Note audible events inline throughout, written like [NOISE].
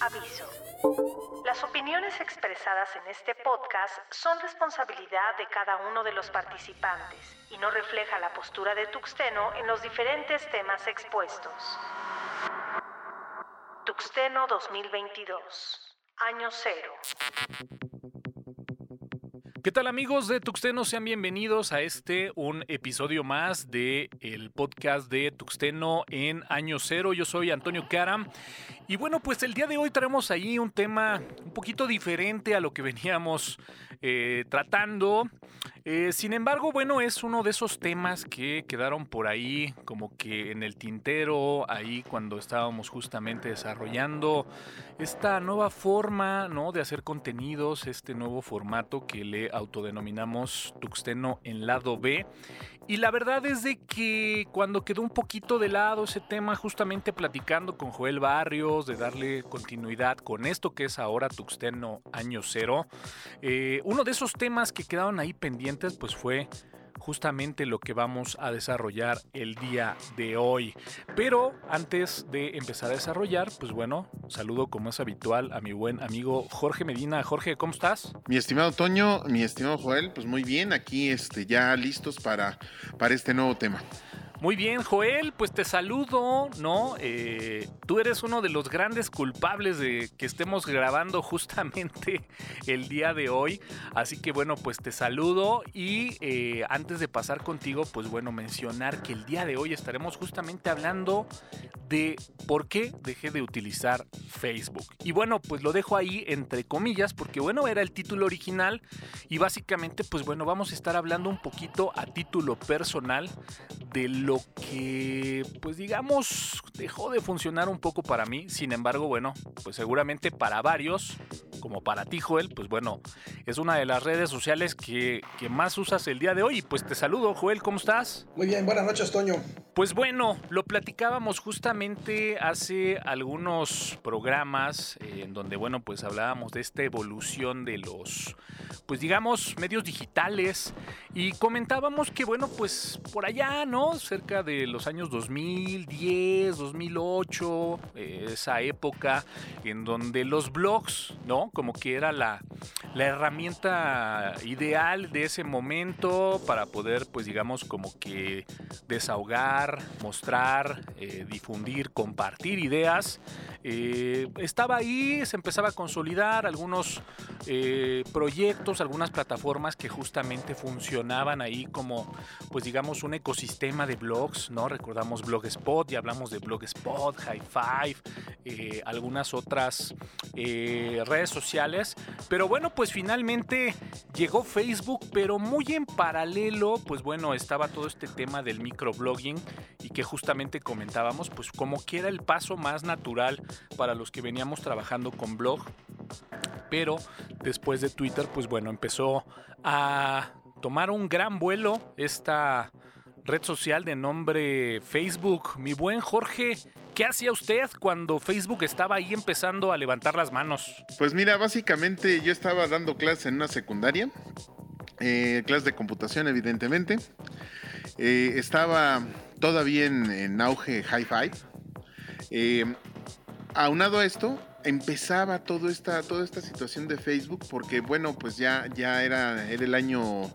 Aviso. Las opiniones expresadas en este podcast son responsabilidad de cada uno de los participantes y no refleja la postura de Tuxteno en los diferentes temas expuestos. Tuxteno 2022. Año cero. ¿Qué tal amigos de Tuxteno? Sean bienvenidos a este, un episodio más de el podcast de Tuxteno en Año Cero. Yo soy Antonio Caram y bueno, pues el día de hoy traemos ahí un tema un poquito diferente a lo que veníamos eh, tratando. Eh, sin embargo, bueno, es uno de esos temas que quedaron por ahí como que en el tintero, ahí cuando estábamos justamente desarrollando esta nueva forma ¿no? de hacer contenidos, este nuevo formato que le autodenominamos Tuxteno en lado B. Y la verdad es de que cuando quedó un poquito de lado ese tema, justamente platicando con Joel Barrios, de darle continuidad con esto que es ahora Tuxteno Año Cero, eh, uno de esos temas que quedaron ahí pendientes, pues fue justamente lo que vamos a desarrollar el día de hoy. Pero antes de empezar a desarrollar, pues bueno, saludo como es habitual a mi buen amigo Jorge Medina. Jorge, ¿cómo estás? Mi estimado Toño, mi estimado Joel, pues muy bien, aquí este, ya listos para, para este nuevo tema. Muy bien, Joel, pues te saludo, ¿no? Eh, tú eres uno de los grandes culpables de que estemos grabando justamente [LAUGHS] el día de hoy. Así que bueno, pues te saludo y eh, antes de pasar contigo, pues bueno, mencionar que el día de hoy estaremos justamente hablando de por qué dejé de utilizar Facebook. Y bueno, pues lo dejo ahí entre comillas porque bueno, era el título original y básicamente pues bueno, vamos a estar hablando un poquito a título personal de lo lo que, pues digamos, dejó de funcionar un poco para mí. Sin embargo, bueno, pues seguramente para varios, como para ti, Joel, pues bueno, es una de las redes sociales que, que más usas el día de hoy. Pues te saludo, Joel, ¿cómo estás? Muy bien, buenas noches, Toño. Pues bueno, lo platicábamos justamente hace algunos programas eh, en donde, bueno, pues hablábamos de esta evolución de los, pues digamos, medios digitales y comentábamos que, bueno, pues por allá, ¿no? Cerca de los años 2010, 2008, eh, esa época en donde los blogs, ¿no? Como que era la, la herramienta ideal de ese momento para poder, pues digamos, como que desahogar mostrar, eh, difundir, compartir ideas. Eh, estaba ahí, se empezaba a consolidar algunos eh, proyectos, algunas plataformas que justamente funcionaban ahí como, pues digamos, un ecosistema de blogs, ¿no? Recordamos Blogspot y hablamos de Blogspot, High Five, algunas otras redes sociales. Pero bueno, pues finalmente llegó Facebook, pero muy en paralelo, pues bueno, estaba todo este tema del microblogging y que justamente comentábamos, pues como que era el paso más natural para los que veníamos trabajando con blog. Pero después de Twitter, pues bueno, empezó a tomar un gran vuelo esta red social de nombre Facebook. Mi buen Jorge, ¿qué hacía usted cuando Facebook estaba ahí empezando a levantar las manos? Pues mira, básicamente yo estaba dando clases en una secundaria, eh, clases de computación evidentemente. Eh, estaba todavía en, auge High Five. Eh, aunado a esto, empezaba toda esta, toda esta situación de Facebook porque, bueno, pues ya, ya era, era el año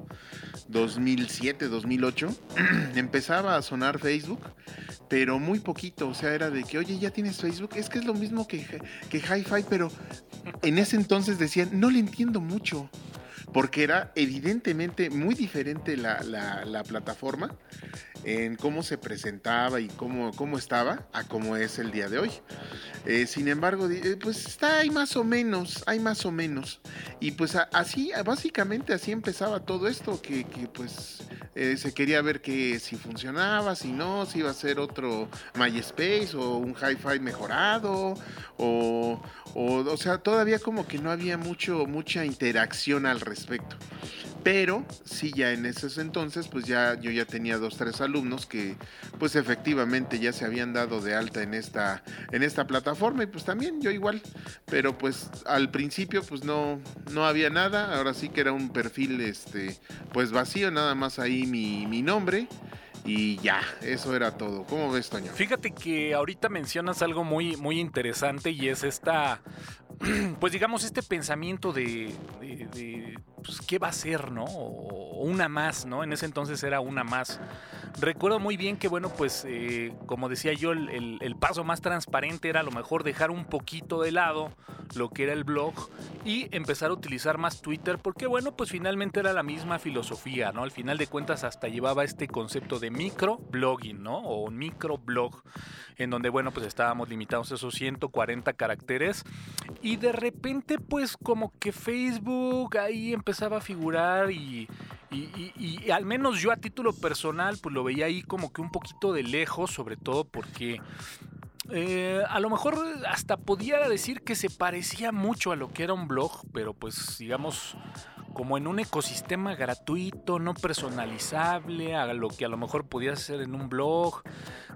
2007, 2008. [CLEARS THROAT] empezaba a sonar Facebook, pero muy poquito. O sea, era de que, oye, ya tienes Facebook. Es que es lo mismo que, que Hi-Fi, pero en ese entonces decían, no le entiendo mucho porque era evidentemente muy diferente la, la, plataforma en cómo se presentaba y cómo, cómo estaba a cómo es el día de hoy. Eh, sin embargo, eh, pues está ahí más o menos, hay más o menos. Y pues así, básicamente así empezaba todo esto, que, que pues eh, se quería ver que si funcionaba, si no, si iba a ser otro MySpace o un hi-fi mejorado, o, o, o sea, todavía como que no había mucho, mucha interacción al respecto. pero sí ya en esos entonces, pues ya yo ya tenía dos, tres alumnos que pues efectivamente ya se habían dado de alta en esta, en esta plataforma y pues también yo igual, pero pues al principio pues no, no había nada, ahora sí que era un perfil este, pues vacío, nada más ahí mi, mi nombre. Y ya, eso era todo. ¿Cómo ves, Toño? Fíjate que ahorita mencionas algo muy, muy interesante y es esta, [CLEARS THROAT] pues digamos, este pensamiento de, pues, qué va a ser, ¿no? O, una más, ¿no? En ese entonces era una más. Recuerdo muy bien que, bueno, pues eh, como decía yo, el, paso más transparente era a lo mejor dejar un poquito de lado lo que era el blog y empezar a utilizar más Twitter porque, bueno, pues finalmente era la misma filosofía, ¿no? Al final de cuentas hasta llevaba este concepto de microblogging, ¿no? O microblog en donde, bueno, pues estábamos limitados a esos 140 caracteres y de repente, pues como que Facebook ahí empezaba a figurar y, y, al menos yo a título personal, pues lo veía ahí como que un poquito de lejos, sobre todo porque eh, a lo mejor hasta podía decir que se parecía mucho a lo que era un blog, pero pues digamos como en un ecosistema gratuito, no personalizable, a lo que a lo mejor podías hacer en un blog.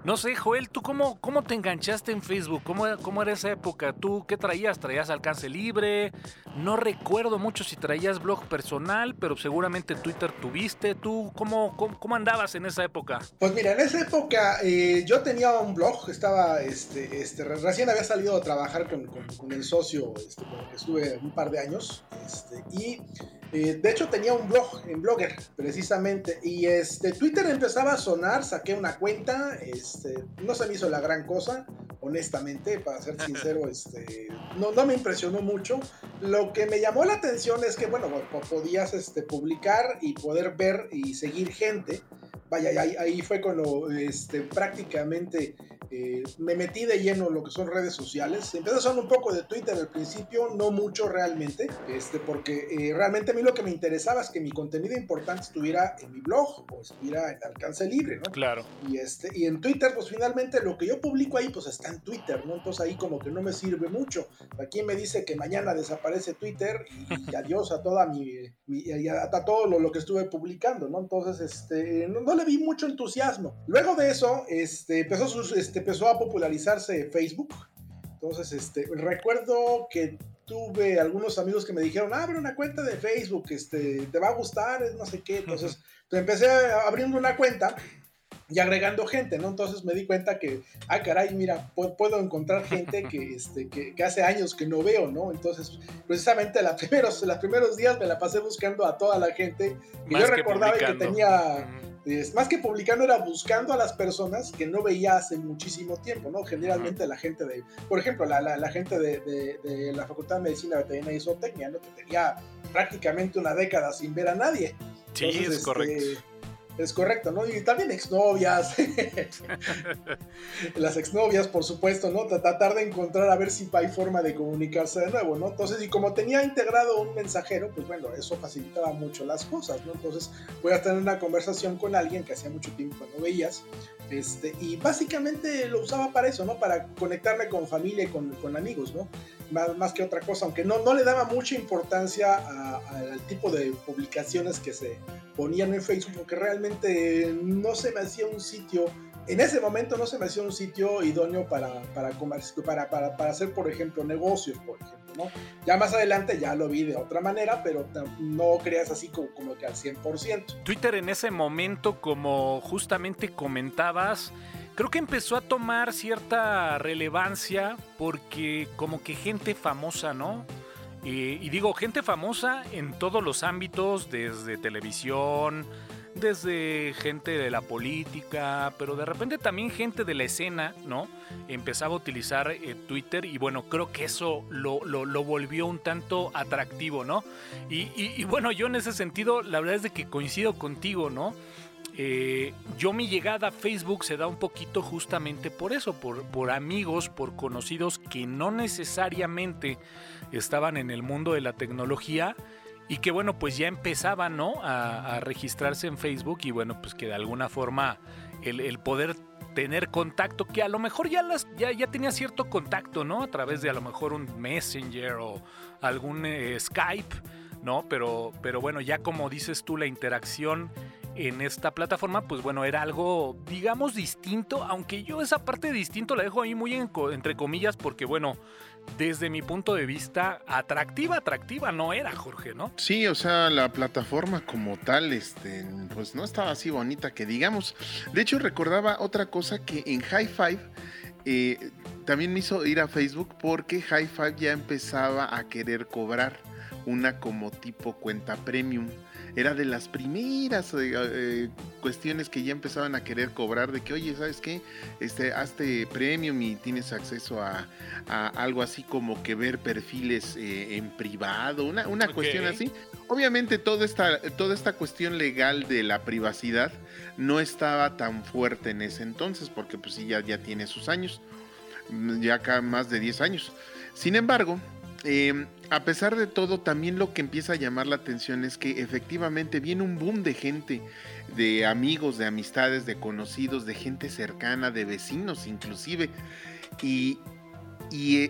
No sé, Joel, ¿tú cómo, cómo te enganchaste en Facebook? ¿Cómo, ¿Cómo era esa época? ¿Tú qué traías? ¿Traías alcance libre? No recuerdo mucho si traías blog personal, pero seguramente Twitter tuviste. ¿Tú cómo, cómo, andabas en esa época? Pues mira, en esa época eh, yo tenía un blog, estaba, este, este, recién había salido a trabajar con, con, el socio, este, con el que estuve un par de años, este, y eh, de hecho tenía un blog en Blogger, precisamente, y este, Twitter empezaba a sonar, saqué una cuenta, este, no se me hizo la gran cosa, honestamente, para ser sincero, este, no, no me impresionó mucho. Lo que me llamó la atención es que, bueno, podías este, publicar y poder ver y seguir gente. Vaya, ahí, ahí fue cuando este, prácticamente eh, me metí de lleno en lo que son redes sociales. Empecé a usar un poco de Twitter al principio, no mucho realmente, este, porque eh, realmente a mí lo que me interesaba es que mi contenido importante estuviera en mi blog o estuviera en alcance libre, ¿no? Claro. Y, este, y en Twitter, pues finalmente lo que yo publico ahí, pues está en Twitter, ¿no? Entonces ahí como que no me sirve mucho. Aquí me dice que mañana desaparece Twitter y, adiós a toda mi, a, todo lo, lo, que estuve publicando, ¿no? Entonces, este, no, no, le vi mucho entusiasmo. Luego de eso, este, empezó sus, este, empezó a popularizarse Facebook. Entonces, este, recuerdo que tuve algunos amigos que me dijeron, abre una cuenta de Facebook, este, te va a gustar, no sé qué. Entonces, empecé abriendo una cuenta y agregando gente, ¿no? Entonces me di cuenta que, ah, caray, mira, puedo encontrar gente que, [LAUGHS] este, que, hace años que no veo, ¿no? Entonces, precisamente los [LAUGHS] primeros, los primeros días me la pasé buscando a toda la gente que yo recordaba que tenía más que publicando era buscando a las personas que no veía hace muchísimo tiempo, ¿no? Generalmente la gente de, por ejemplo, la, la, gente de, de, la Facultad de Medicina, Veterinaria y Zootecnia, ¿no? Que tenía prácticamente una década sin ver a nadie. Sí, es este, correcto. Es correcto, ¿no? Y también exnovias. [LAUGHS] Las exnovias, por supuesto, ¿no? Tratar de encontrar a ver si hay forma de comunicarse de nuevo, ¿no? Entonces, y como tenía integrado un mensajero, pues bueno, eso facilitaba mucho las cosas, ¿no? Entonces, voy a tener una conversación con alguien que hacía mucho tiempo no veías, este, y básicamente lo usaba para eso, ¿no? Para conectarme con familia y con, con amigos, ¿no? Más, más, que otra cosa, aunque no, no le daba mucha importancia al tipo de publicaciones que se ponían en Facebook, porque realmente no se me hacía un sitio, en ese momento no se me hacía un sitio idóneo para, para, para, para, para hacer, por ejemplo, negocios, por ejemplo. ¿no? Ya más adelante ya lo vi de otra manera, pero no creas así como, como que al 100%. Twitter en ese momento, como justamente comentabas, creo que empezó a tomar cierta relevancia porque como que gente famosa, ¿no? y digo, gente famosa en todos los ámbitos, desde televisión, desde gente de la política, pero de repente también gente de la escena, ¿no? Empezaba a utilizar eh, Twitter y bueno, creo que eso lo, volvió un tanto atractivo, ¿no? Y, y, bueno, yo en ese sentido, la verdad es de que coincido contigo, ¿no? Eh, yo mi llegada a Facebook se da un poquito justamente por eso, por, amigos, por conocidos que no necesariamente estaban en el mundo de la tecnología y que bueno, pues ya empezaban ¿no? a, registrarse en Facebook y bueno, pues que de alguna forma el, poder tener contacto, que a lo mejor ya, las, ya, ya tenía cierto contacto, ¿no? A través de a lo mejor un Messenger o algún eh, Skype ¿no? Pero, pero bueno, ya como dices tú, la interacción en esta plataforma, pues bueno, era algo, digamos, distinto, aunque yo esa parte distinto la dejo ahí muy entre comillas, porque bueno, desde mi punto de vista, atractiva, atractiva no era, Jorge, ¿no? Sí, o sea, la plataforma como tal, este, pues no estaba así bonita que digamos. De hecho, recordaba otra cosa que en High Five eh, también me hizo ir a Facebook porque High Five ya empezaba a querer cobrar una como tipo cuenta premium era de las primeras eh, eh, cuestiones que ya empezaban a querer cobrar de que, oye, ¿sabes qué? Este, hazte premium y tienes acceso a, algo así como que ver perfiles eh, en privado, una, una cuestión así. Obviamente toda esta, toda esta cuestión legal de la privacidad no estaba tan fuerte en ese entonces, porque pues sí, ya, ya tiene sus años, ya acá más de 10 años. Sin embargo, eh, a pesar de todo, también lo que empieza a llamar la atención es que efectivamente viene un boom de gente, de amigos, de amistades, de conocidos, de gente cercana, de vecinos inclusive. Y,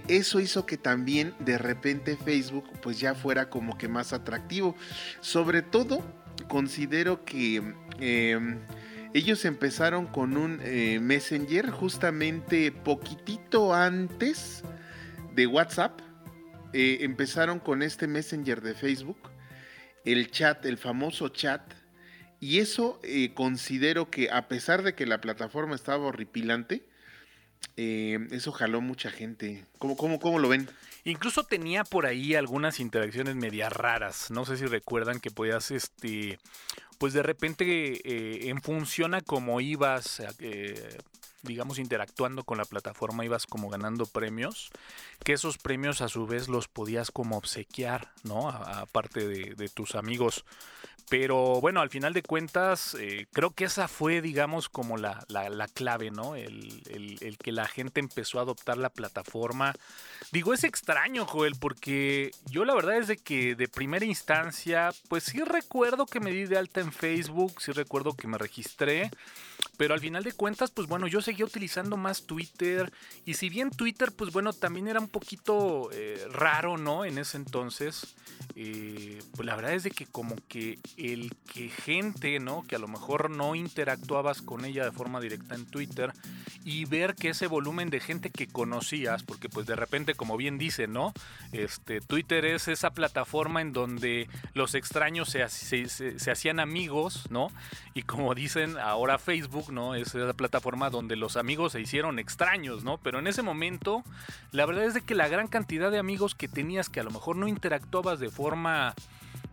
eso hizo que también de repente Facebook pues ya fuera como que más atractivo. Sobre todo, considero que... Em, ellos empezaron con un eh, Messenger justamente poquitito antes de WhatsApp eh, empezaron con este Messenger de Facebook, el chat, el famoso chat, y eso eh, considero que a pesar de que la plataforma estaba horripilante, eh, eso jaló mucha gente. ¿Cómo, cómo, cómo lo ven? Incluso tenía por ahí algunas interacciones medias raras. No sé si recuerdan que podías, este, pues de repente en función a cómo ibas digamos, interactuando con la plataforma ibas como ganando premios, que esos premios a su vez los podías como obsequiar, ¿no? Aparte de, de tus amigos. Pero bueno, al final de cuentas, eh, creo que esa fue, digamos, como la, la, clave, ¿no? El, el, el, que la gente empezó a adoptar la plataforma. Digo, es extraño, Joel, porque yo la verdad es de que de primera instancia, pues sí recuerdo que me di de alta en Facebook, sí recuerdo que me registré. Pero al final de cuentas, pues bueno, yo seguía utilizando más Twitter. Y si bien Twitter, pues bueno, también era un poquito eh, raro, ¿no? En ese entonces. Eh, pues la verdad es de que como que el que gente, ¿no? Que a lo mejor no interactuabas con ella de forma directa en Twitter y ver que ese volumen de gente que conocías, porque pues de repente, como bien dice, ¿no? Este, Twitter es esa plataforma en donde los extraños se, se hacían amigos, ¿no? Y como dicen ahora Facebook, ¿no? Es esa plataforma donde los amigos se hicieron extraños, ¿no? Pero en ese momento, la verdad es de que la gran cantidad de amigos que tenías que a lo mejor no interactuabas de forma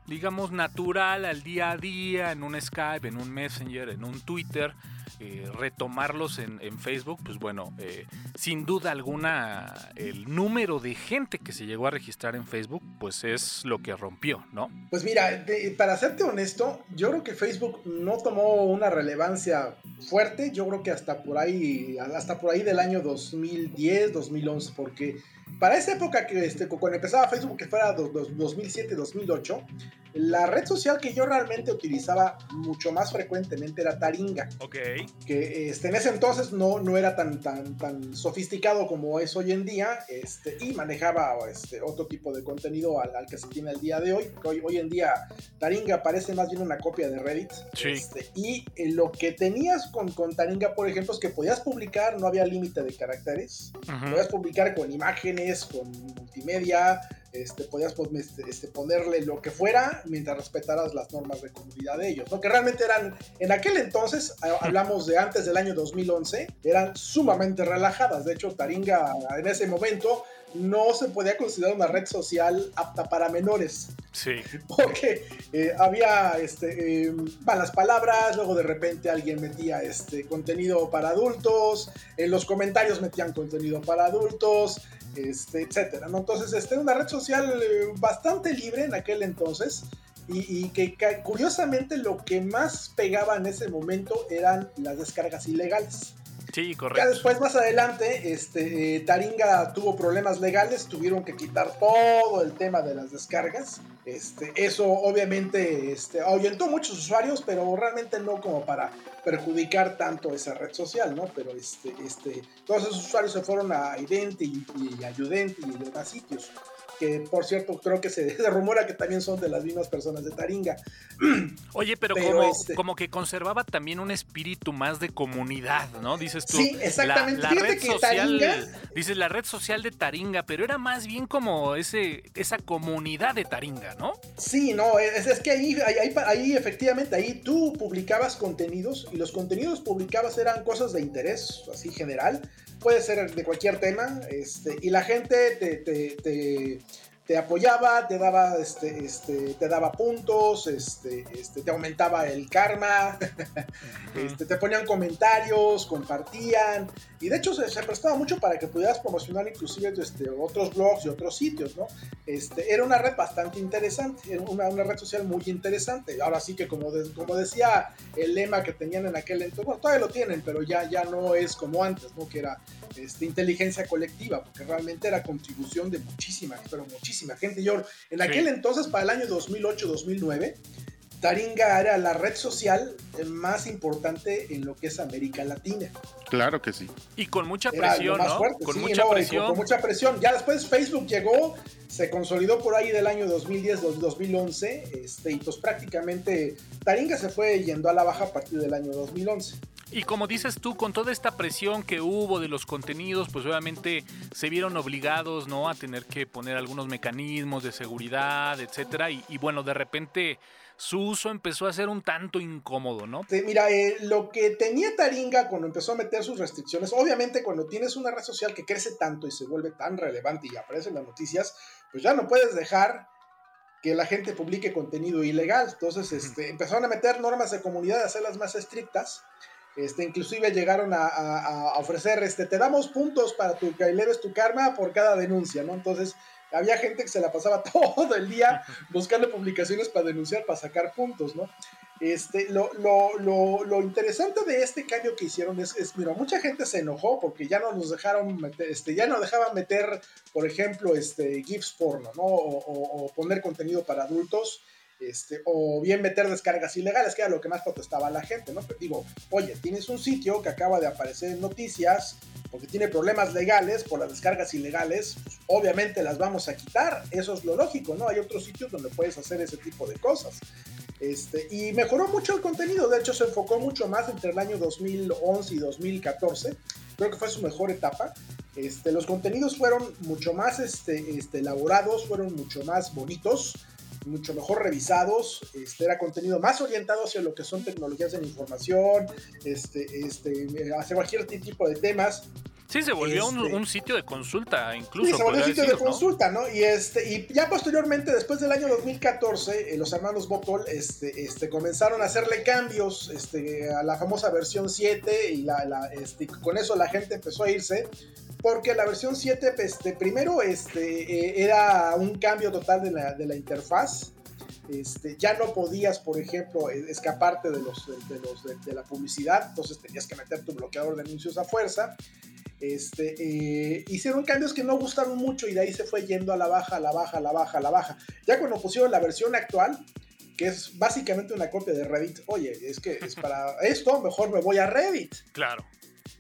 digamos natural al día a día en un Skype, en un Messenger, en un Twitter, eh, retomarlos en, Facebook, pues bueno, eh, sin duda alguna el número de gente que se llegó a registrar en Facebook, pues es lo que rompió, ¿no? Pues mira, para serte honesto, yo creo que Facebook no tomó una relevancia fuerte, yo creo que hasta por ahí, hasta por ahí del año 2010, 2011, porque para esa época que este, cuando empezaba Facebook, que fuera 2007, 2008, la red social que yo realmente utilizaba mucho más frecuentemente era Taringa. Ok. Que este, en ese entonces no, no era tan, tan, tan sofisticado como es hoy en día este, y manejaba este, otro tipo de contenido al, que se tiene el día de hoy. Hoy, hoy en día Taringa parece más bien una copia de Reddit. Sí. Este, y eh, lo que tenías con, con Taringa, por ejemplo, es que podías publicar, no había límite de caracteres. Podías publicar con imágenes, con multimedia, este, podías este, este, ponerle lo que fuera mientras respetaras las normas de comunidad de ellos, ¿no? que realmente eran, en aquel entonces, [LAUGHS] hablamos de antes del año 2011, eran sumamente relajadas. De hecho, Taringa en ese momento no se podía considerar una red social apta para menores. Sí. Porque eh, había este, em, malas palabras, luego de repente alguien metía este, contenido para adultos, en los comentarios metían contenido para adultos, este, etcétera. Entonces, este, una red social eh, bastante libre en aquel entonces y, que, curiosamente lo que más pegaba en ese momento eran las descargas ilegales. Sí, correcto. Ya después, más adelante, este, eh, Taringa tuvo problemas legales, tuvieron que quitar todo el tema de las descargas. Este, eso obviamente este, ahuyentó muchos usuarios, pero realmente no como para perjudicar tanto esa red social, ¿no? Pero este, este, todos esos usuarios se fueron a Identi y, a Udenti y demás sitios. Que por cierto creo que se, [LAUGHS] rumora que también son de las mismas personas de Taringa. [CLEARS THROAT] Oye, pero, como, este como, que conservaba también un espíritu más de comunidad, ¿no? Dices tú. Sí, exactamente. La, red social, Dices la red social de Taringa, pero era más bien como ese, esa comunidad de Taringa, ¿no? Sí, no, es, es que ahí, ahí, ahí efectivamente, ahí tú publicabas contenidos y los contenidos publicabas eran cosas de interés, así general, puede ser de cualquier tema, este, y la gente te, te te apoyaba, te daba, este, este, te daba puntos, este, este, te aumentaba el karma, [LAUGHS] este, te ponían comentarios, compartían, y de hecho se, prestaba mucho para que pudieras promocionar inclusive este, otros blogs y otros sitios, ¿no? Este, era una red bastante interesante, era una, una red social muy interesante. Ahora sí que como, como decía el lema que tenían en aquel entonces, bueno, todavía lo tienen, pero ya, ya no es como antes, ¿no? Que era este, inteligencia colectiva, porque realmente era contribución de muchísima, pero muchísima gente. Yo, en aquel entonces, para el año 2008-2009, Taringa era la red social más importante en lo que es América Latina. Claro que sí. Y con mucha presión, ¿no? con mucha presión. Con, mucha presión. Ya después Facebook llegó, se consolidó por ahí del año 2010-2011, este, y pues prácticamente Taringa se fue yendo a la baja a partir del año 2011. Y como dices tú, con toda esta presión que hubo de los contenidos, pues obviamente se vieron obligados, ¿no? A tener que poner algunos mecanismos de seguridad, etcétera. Y, bueno, de repente su uso empezó a ser un tanto incómodo, ¿no? mira, eh, lo que tenía Taringa cuando empezó a meter sus restricciones, obviamente cuando tienes una red social que crece tanto y se vuelve tan relevante y aparece en las noticias, pues ya no puedes dejar que la gente publique contenido ilegal. Entonces, este, empezaron a meter normas de comunidad, a hacerlas más estrictas. Este, inclusive llegaron a, ofrecer, este, te damos puntos para tu, que eleves tu karma por cada denuncia, ¿no? Entonces, había gente que se la pasaba [LAUGHS] todo el día buscando publicaciones para denunciar, para sacar puntos, ¿no? Este, lo, lo, interesante de este cambio que hicieron es, es, mira, mucha gente se enojó porque ya no nos dejaron meter, este, ya no dejaban meter, por ejemplo, este, GIFs porno, ¿no? o poner contenido para adultos este, o bien meter descargas ilegales, que era lo que más protestaba la gente, ¿no? Digo, oye, tienes un sitio que acaba de aparecer en noticias porque tiene problemas legales por las descargas ilegales, pues, obviamente las vamos a quitar, eso es lo lógico, ¿no? Hay otros sitios donde puedes hacer ese tipo de cosas. Este, y mejoró mucho el contenido, de hecho se enfocó mucho más entre el año 2011 y 2014, creo que fue su mejor etapa. Este, los contenidos fueron mucho más este, este, elaborados, fueron mucho más bonitos, mucho mejor revisados, este, era contenido más orientado hacia lo que son tecnologías de la información, este, este, hacia cualquier tipo de temas. Sí, se volvió un, este, sitio de consulta, incluso. Sí, se volvió un sitio de consulta, ¿no? Y, este, y ya posteriormente, después del año 2014, eh, los hermanos Botol este, este, comenzaron a hacerle cambios este, a la famosa versión 7 y la, la, este, con eso la gente empezó a irse porque la versión 7, este, primero, este, eh, era un cambio total de la, de la interfaz. Este, ya no podías, por ejemplo, e, escaparte de, los, de, los, de, la publicidad, entonces tenías que meter tu bloqueador de anuncios a fuerza. Este, eh, hicieron cambios que no gustaron mucho y de ahí se fue yendo a la baja, a la baja, a la baja, a la baja. Ya cuando pusieron la versión actual, que es básicamente una copia de Reddit, oye, es que es para esto, mejor me voy a Reddit. Claro.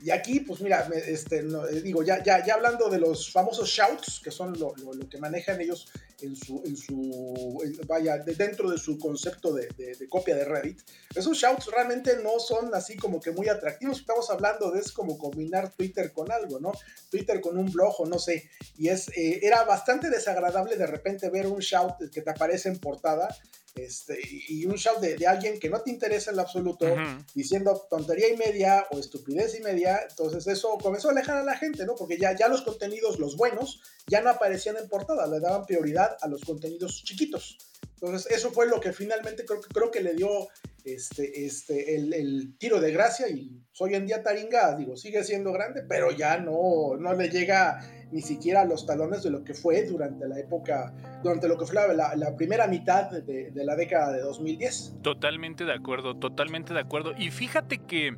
Y aquí, pues mira, este, eh, digo, ya, ya, ya hablando de los famosos shouts, que son lo, lo, que manejan ellos en su, en su vaya, dentro de su concepto de, de, copia de Reddit, esos shouts realmente no son así como que muy atractivos. Estamos hablando de es como combinar Twitter con algo, ¿no? Twitter con un blog o no sé. Y es, eh, era bastante desagradable de repente ver un shout que te aparece en portada este, y un shout de, alguien que no te interesa en lo absoluto, diciendo tontería y media o estupidez y media, entonces eso comenzó a alejar a la gente, ¿no? Porque ya, ya los contenidos, los buenos, ya no aparecían en portada, le daban prioridad a los contenidos chiquitos. Entonces eso fue lo que finalmente creo, creo que le dio este, este, el, tiro de gracia y hoy en día Taringa, digo, sigue siendo grande, pero ya no, no le llega ni siquiera los talones de lo que fue durante la época, durante lo que fue la, primera mitad de, de, la década de 2010. Totalmente de acuerdo, totalmente de acuerdo. Y fíjate que,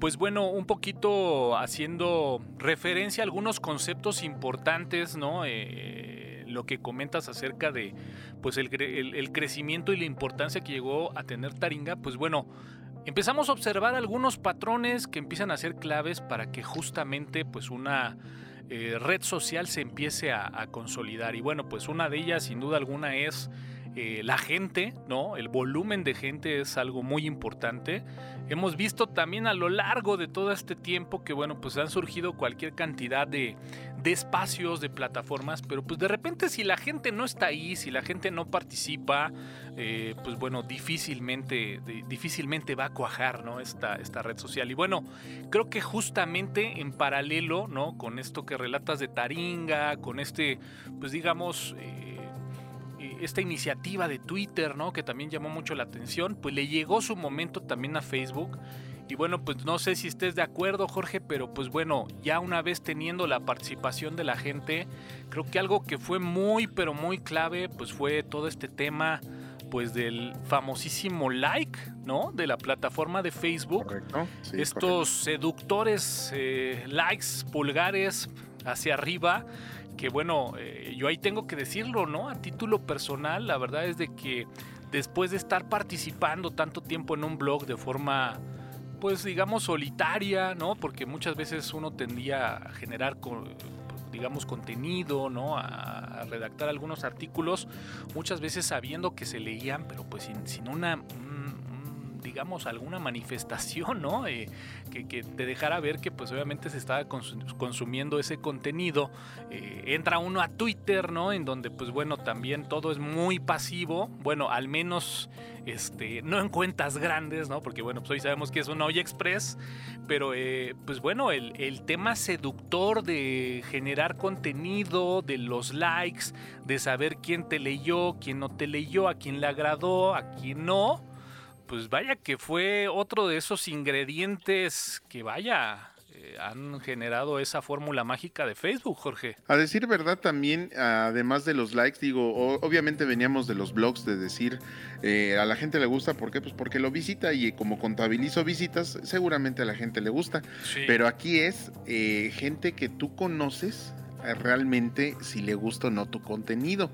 pues bueno, un poquito haciendo referencia a algunos conceptos importantes, ¿no? Eh, lo que comentas acerca de pues el, el, crecimiento y la importancia que llegó a tener Taringa, pues bueno, empezamos a observar algunos patrones que empiezan a ser claves para que justamente pues una eh, red social se empiece a, a, consolidar. Y bueno, pues una de ellas sin duda alguna es eh, la gente, ¿no? El volumen de gente es algo muy importante. Hemos visto también a lo largo de todo este tiempo que, bueno, pues han surgido cualquier cantidad de, de espacios, de plataformas, pero pues de repente si la gente no está ahí, si la gente no participa, eh, pues bueno, difícilmente, difícilmente va a cuajar, ¿no? Esta, esta red social. Y bueno, creo que justamente en paralelo, ¿no? Con esto que relatas de Taringa, con este, pues digamos... Eh, esta iniciativa de Twitter, ¿no? Que también llamó mucho la atención, pues le llegó su momento también a Facebook. Y bueno, pues no sé si estés de acuerdo, Jorge, pero pues bueno, ya una vez teniendo la participación de la gente, creo que algo que fue muy, pero muy clave, pues fue todo este tema, pues del famosísimo like, ¿no? De la plataforma de Facebook. Correcto. Estos seductores eh, likes pulgares hacia arriba que bueno, eh, yo ahí tengo que decirlo, ¿no? A título personal, la verdad es de que después de estar participando tanto tiempo en un blog de forma, pues digamos, solitaria, ¿no? Porque muchas veces uno tendía a generar, digamos, contenido, ¿no? A, redactar algunos artículos, muchas veces sabiendo que se leían, pero pues sin, sin una digamos, alguna manifestación, ¿no? Eh, que, te dejara ver que pues obviamente se estaba consumiendo ese contenido. Eh, entra uno a Twitter, ¿no? En donde pues bueno, también todo es muy pasivo, bueno, al menos este, no en cuentas grandes, ¿no? Porque bueno, pues hoy sabemos que es un Hoy Express, pero eh, pues bueno, el, el tema seductor de generar contenido, de los likes, de saber quién te leyó, quién no te leyó, a quién le agradó, a quién no pues vaya que fue otro de esos ingredientes que vaya, eh, han generado esa fórmula mágica de Facebook, Jorge. A decir verdad también, además de los likes, digo, obviamente veníamos de los blogs de decir eh, a la gente le gusta, ¿por qué? Pues porque lo visita y como contabilizo visitas, seguramente a la gente le gusta. Pero aquí es eh, gente que tú conoces realmente si le gusta o no tu contenido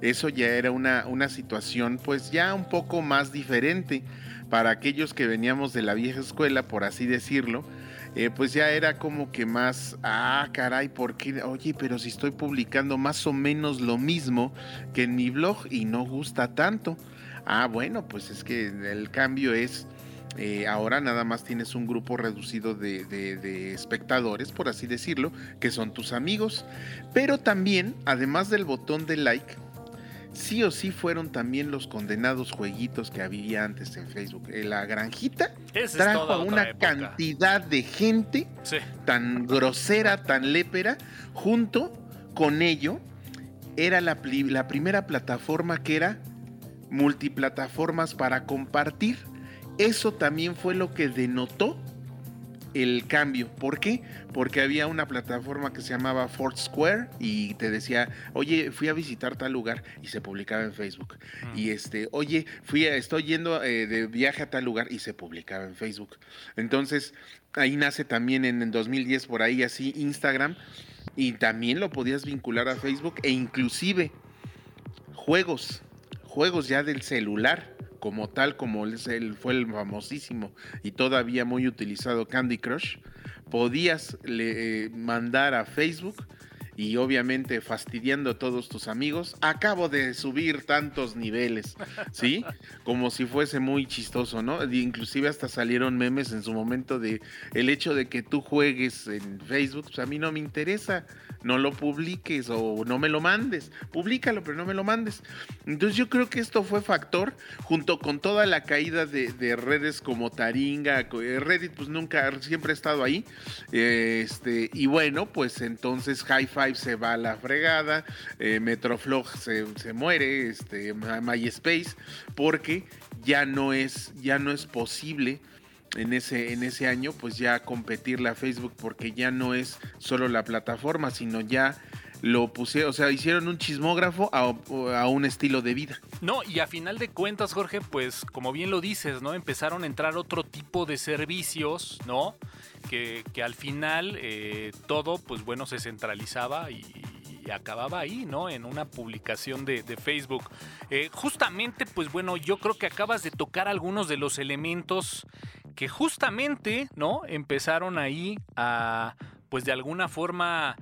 eso ya era una, una situación pues ya un poco más diferente para aquellos que veníamos de la vieja escuela, por así decirlo. Eh, pues ya era como que más, ah, caray, ¿por qué? Oye, pero si estoy publicando más o menos lo mismo que en mi blog y no gusta tanto. Ah, bueno, pues es que el cambio es, eh, ahora nada más tienes un grupo reducido de, de, espectadores, por así decirlo, que son tus amigos. Pero también, además del botón de like, sí o sí fueron también los condenados jueguitos que había antes en Facebook. Eh, la granjita trajo a una cantidad de gente tan grosera, tan lépera, junto con ello era la, la primera plataforma que era multiplataformas para compartir. Eso también fue lo que denotó el cambio. ¿Por qué? Porque había una plataforma que se llamaba Foursquare y te decía, oye, fui a visitar tal lugar y se publicaba en Facebook. Mm. Y este, oye, fui a, estoy yendo eh, de viaje a tal lugar y se publicaba en Facebook. Entonces, ahí nace también en, en 2010 por ahí así Instagram y también lo podías vincular a Facebook e inclusive juegos, juegos ya del celular como tal, como él fue el famosísimo y todavía muy utilizado Candy Crush, podías le, eh, mandar a Facebook y obviamente fastidiando a todos tus amigos, acabo de subir tantos niveles, ¿sí? [LAUGHS] Como si fuese muy chistoso, ¿no? Inclusive hasta salieron memes en su momento de el hecho de que tú juegues en Facebook, pues a mí no me interesa, no lo publiques o no me lo mandes, públicalo, pero no me lo mandes. Entonces yo creo que esto fue factor, junto con toda la caída de, redes como Taringa, eh, Reddit pues nunca, siempre ha estado ahí, este, y bueno, pues entonces Hi-Fi se va a la fregada, eh, Metroflog se, se, muere, este, MySpace, porque ya no es, ya no es posible en ese, en ese año, pues ya competirle a Facebook, porque ya no es solo la plataforma, sino ya lo pusieron, o sea, hicieron un chismógrafo a, a, un estilo de vida. No, y a final de cuentas, Jorge, pues como bien lo dices, ¿no? Empezaron a entrar otro tipo de servicios, ¿no? que, al final eh, todo, pues bueno, se centralizaba y, acababa ahí, ¿no? En una publicación de, Facebook. Eh, justamente, pues bueno, yo creo que acabas de tocar algunos de los elementos que justamente, ¿no? Empezaron ahí a, pues de alguna forma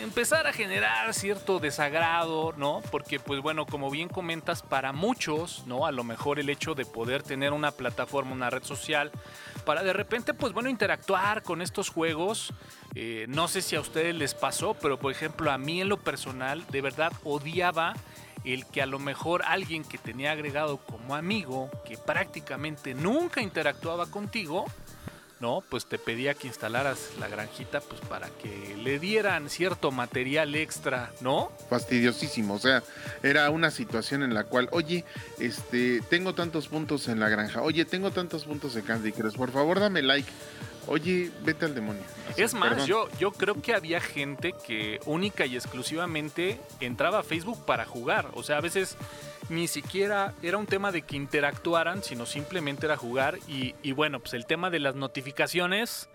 empezar a generar cierto desagrado, ¿no? Porque pues bueno, como bien comentas, para muchos, ¿no? A lo mejor el hecho de poder tener una plataforma, una red social, para de repente pues bueno, interactuar con estos juegos, eh, no sé si a ustedes les pasó, pero por ejemplo a mí en lo personal, de verdad odiaba el que a lo mejor alguien que tenía agregado como amigo, que prácticamente nunca interactuaba contigo, ¿no? Pues te pedía que instalaras la granjita pues para que le dieran cierto material extra, ¿no? Fastidiosísimo, o sea, era una situación en la cual, oye, este, tengo tantos puntos en la granja, oye, tengo tantos puntos en Candy Crush, por favor dame like. Oye, vete al demonio. es más, yo, yo creo que había gente que única y exclusivamente entraba a Facebook para jugar. O sea, a veces ni siquiera era un tema de que interactuaran, sino simplemente era jugar. Y, bueno, pues el tema de las notificaciones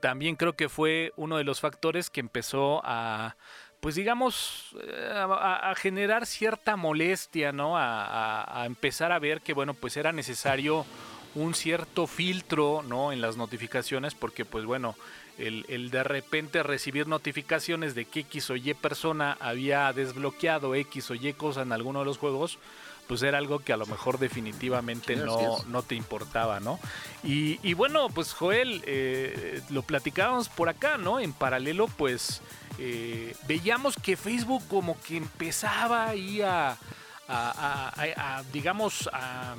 también creo que fue uno de los factores que empezó a, pues digamos, eh, a, generar cierta molestia, ¿no? A, a, empezar a ver que, bueno, pues era necesario un cierto filtro, ¿no? En las notificaciones, porque, pues bueno, el, el, de repente recibir notificaciones de que X o Y persona había desbloqueado X o Y cosa en alguno de los juegos, pues era algo que a lo mejor definitivamente no, no te importaba, ¿no? Y, bueno, pues Joel, eh, lo platicábamos por acá, ¿no? En paralelo, pues eh, veíamos que Facebook como que empezaba ahí a, a digamos, a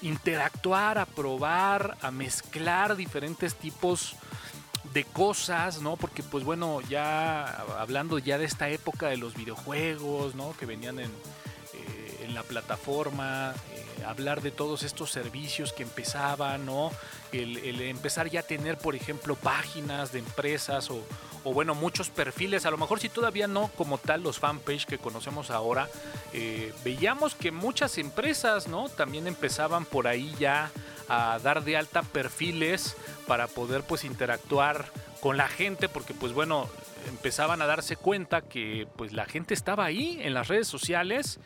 interactuar, a probar, a mezclar diferentes tipos de cosas, ¿no? Porque pues bueno, ya hablando ya de esta época de los videojuegos, ¿no? Que venían en, en la plataforma, eh, hablar de todos estos servicios que empezaban, ¿no? El, empezar ya a tener, por ejemplo, páginas de empresas o, bueno, muchos perfiles, a lo mejor si todavía no como tal los fanpage que conocemos ahora, eh, veíamos que muchas empresas, ¿no? También empezaban por ahí ya a dar de alta perfiles para poder pues interactuar con la gente, porque pues bueno, empezaban a darse cuenta que pues la gente estaba ahí en las redes sociales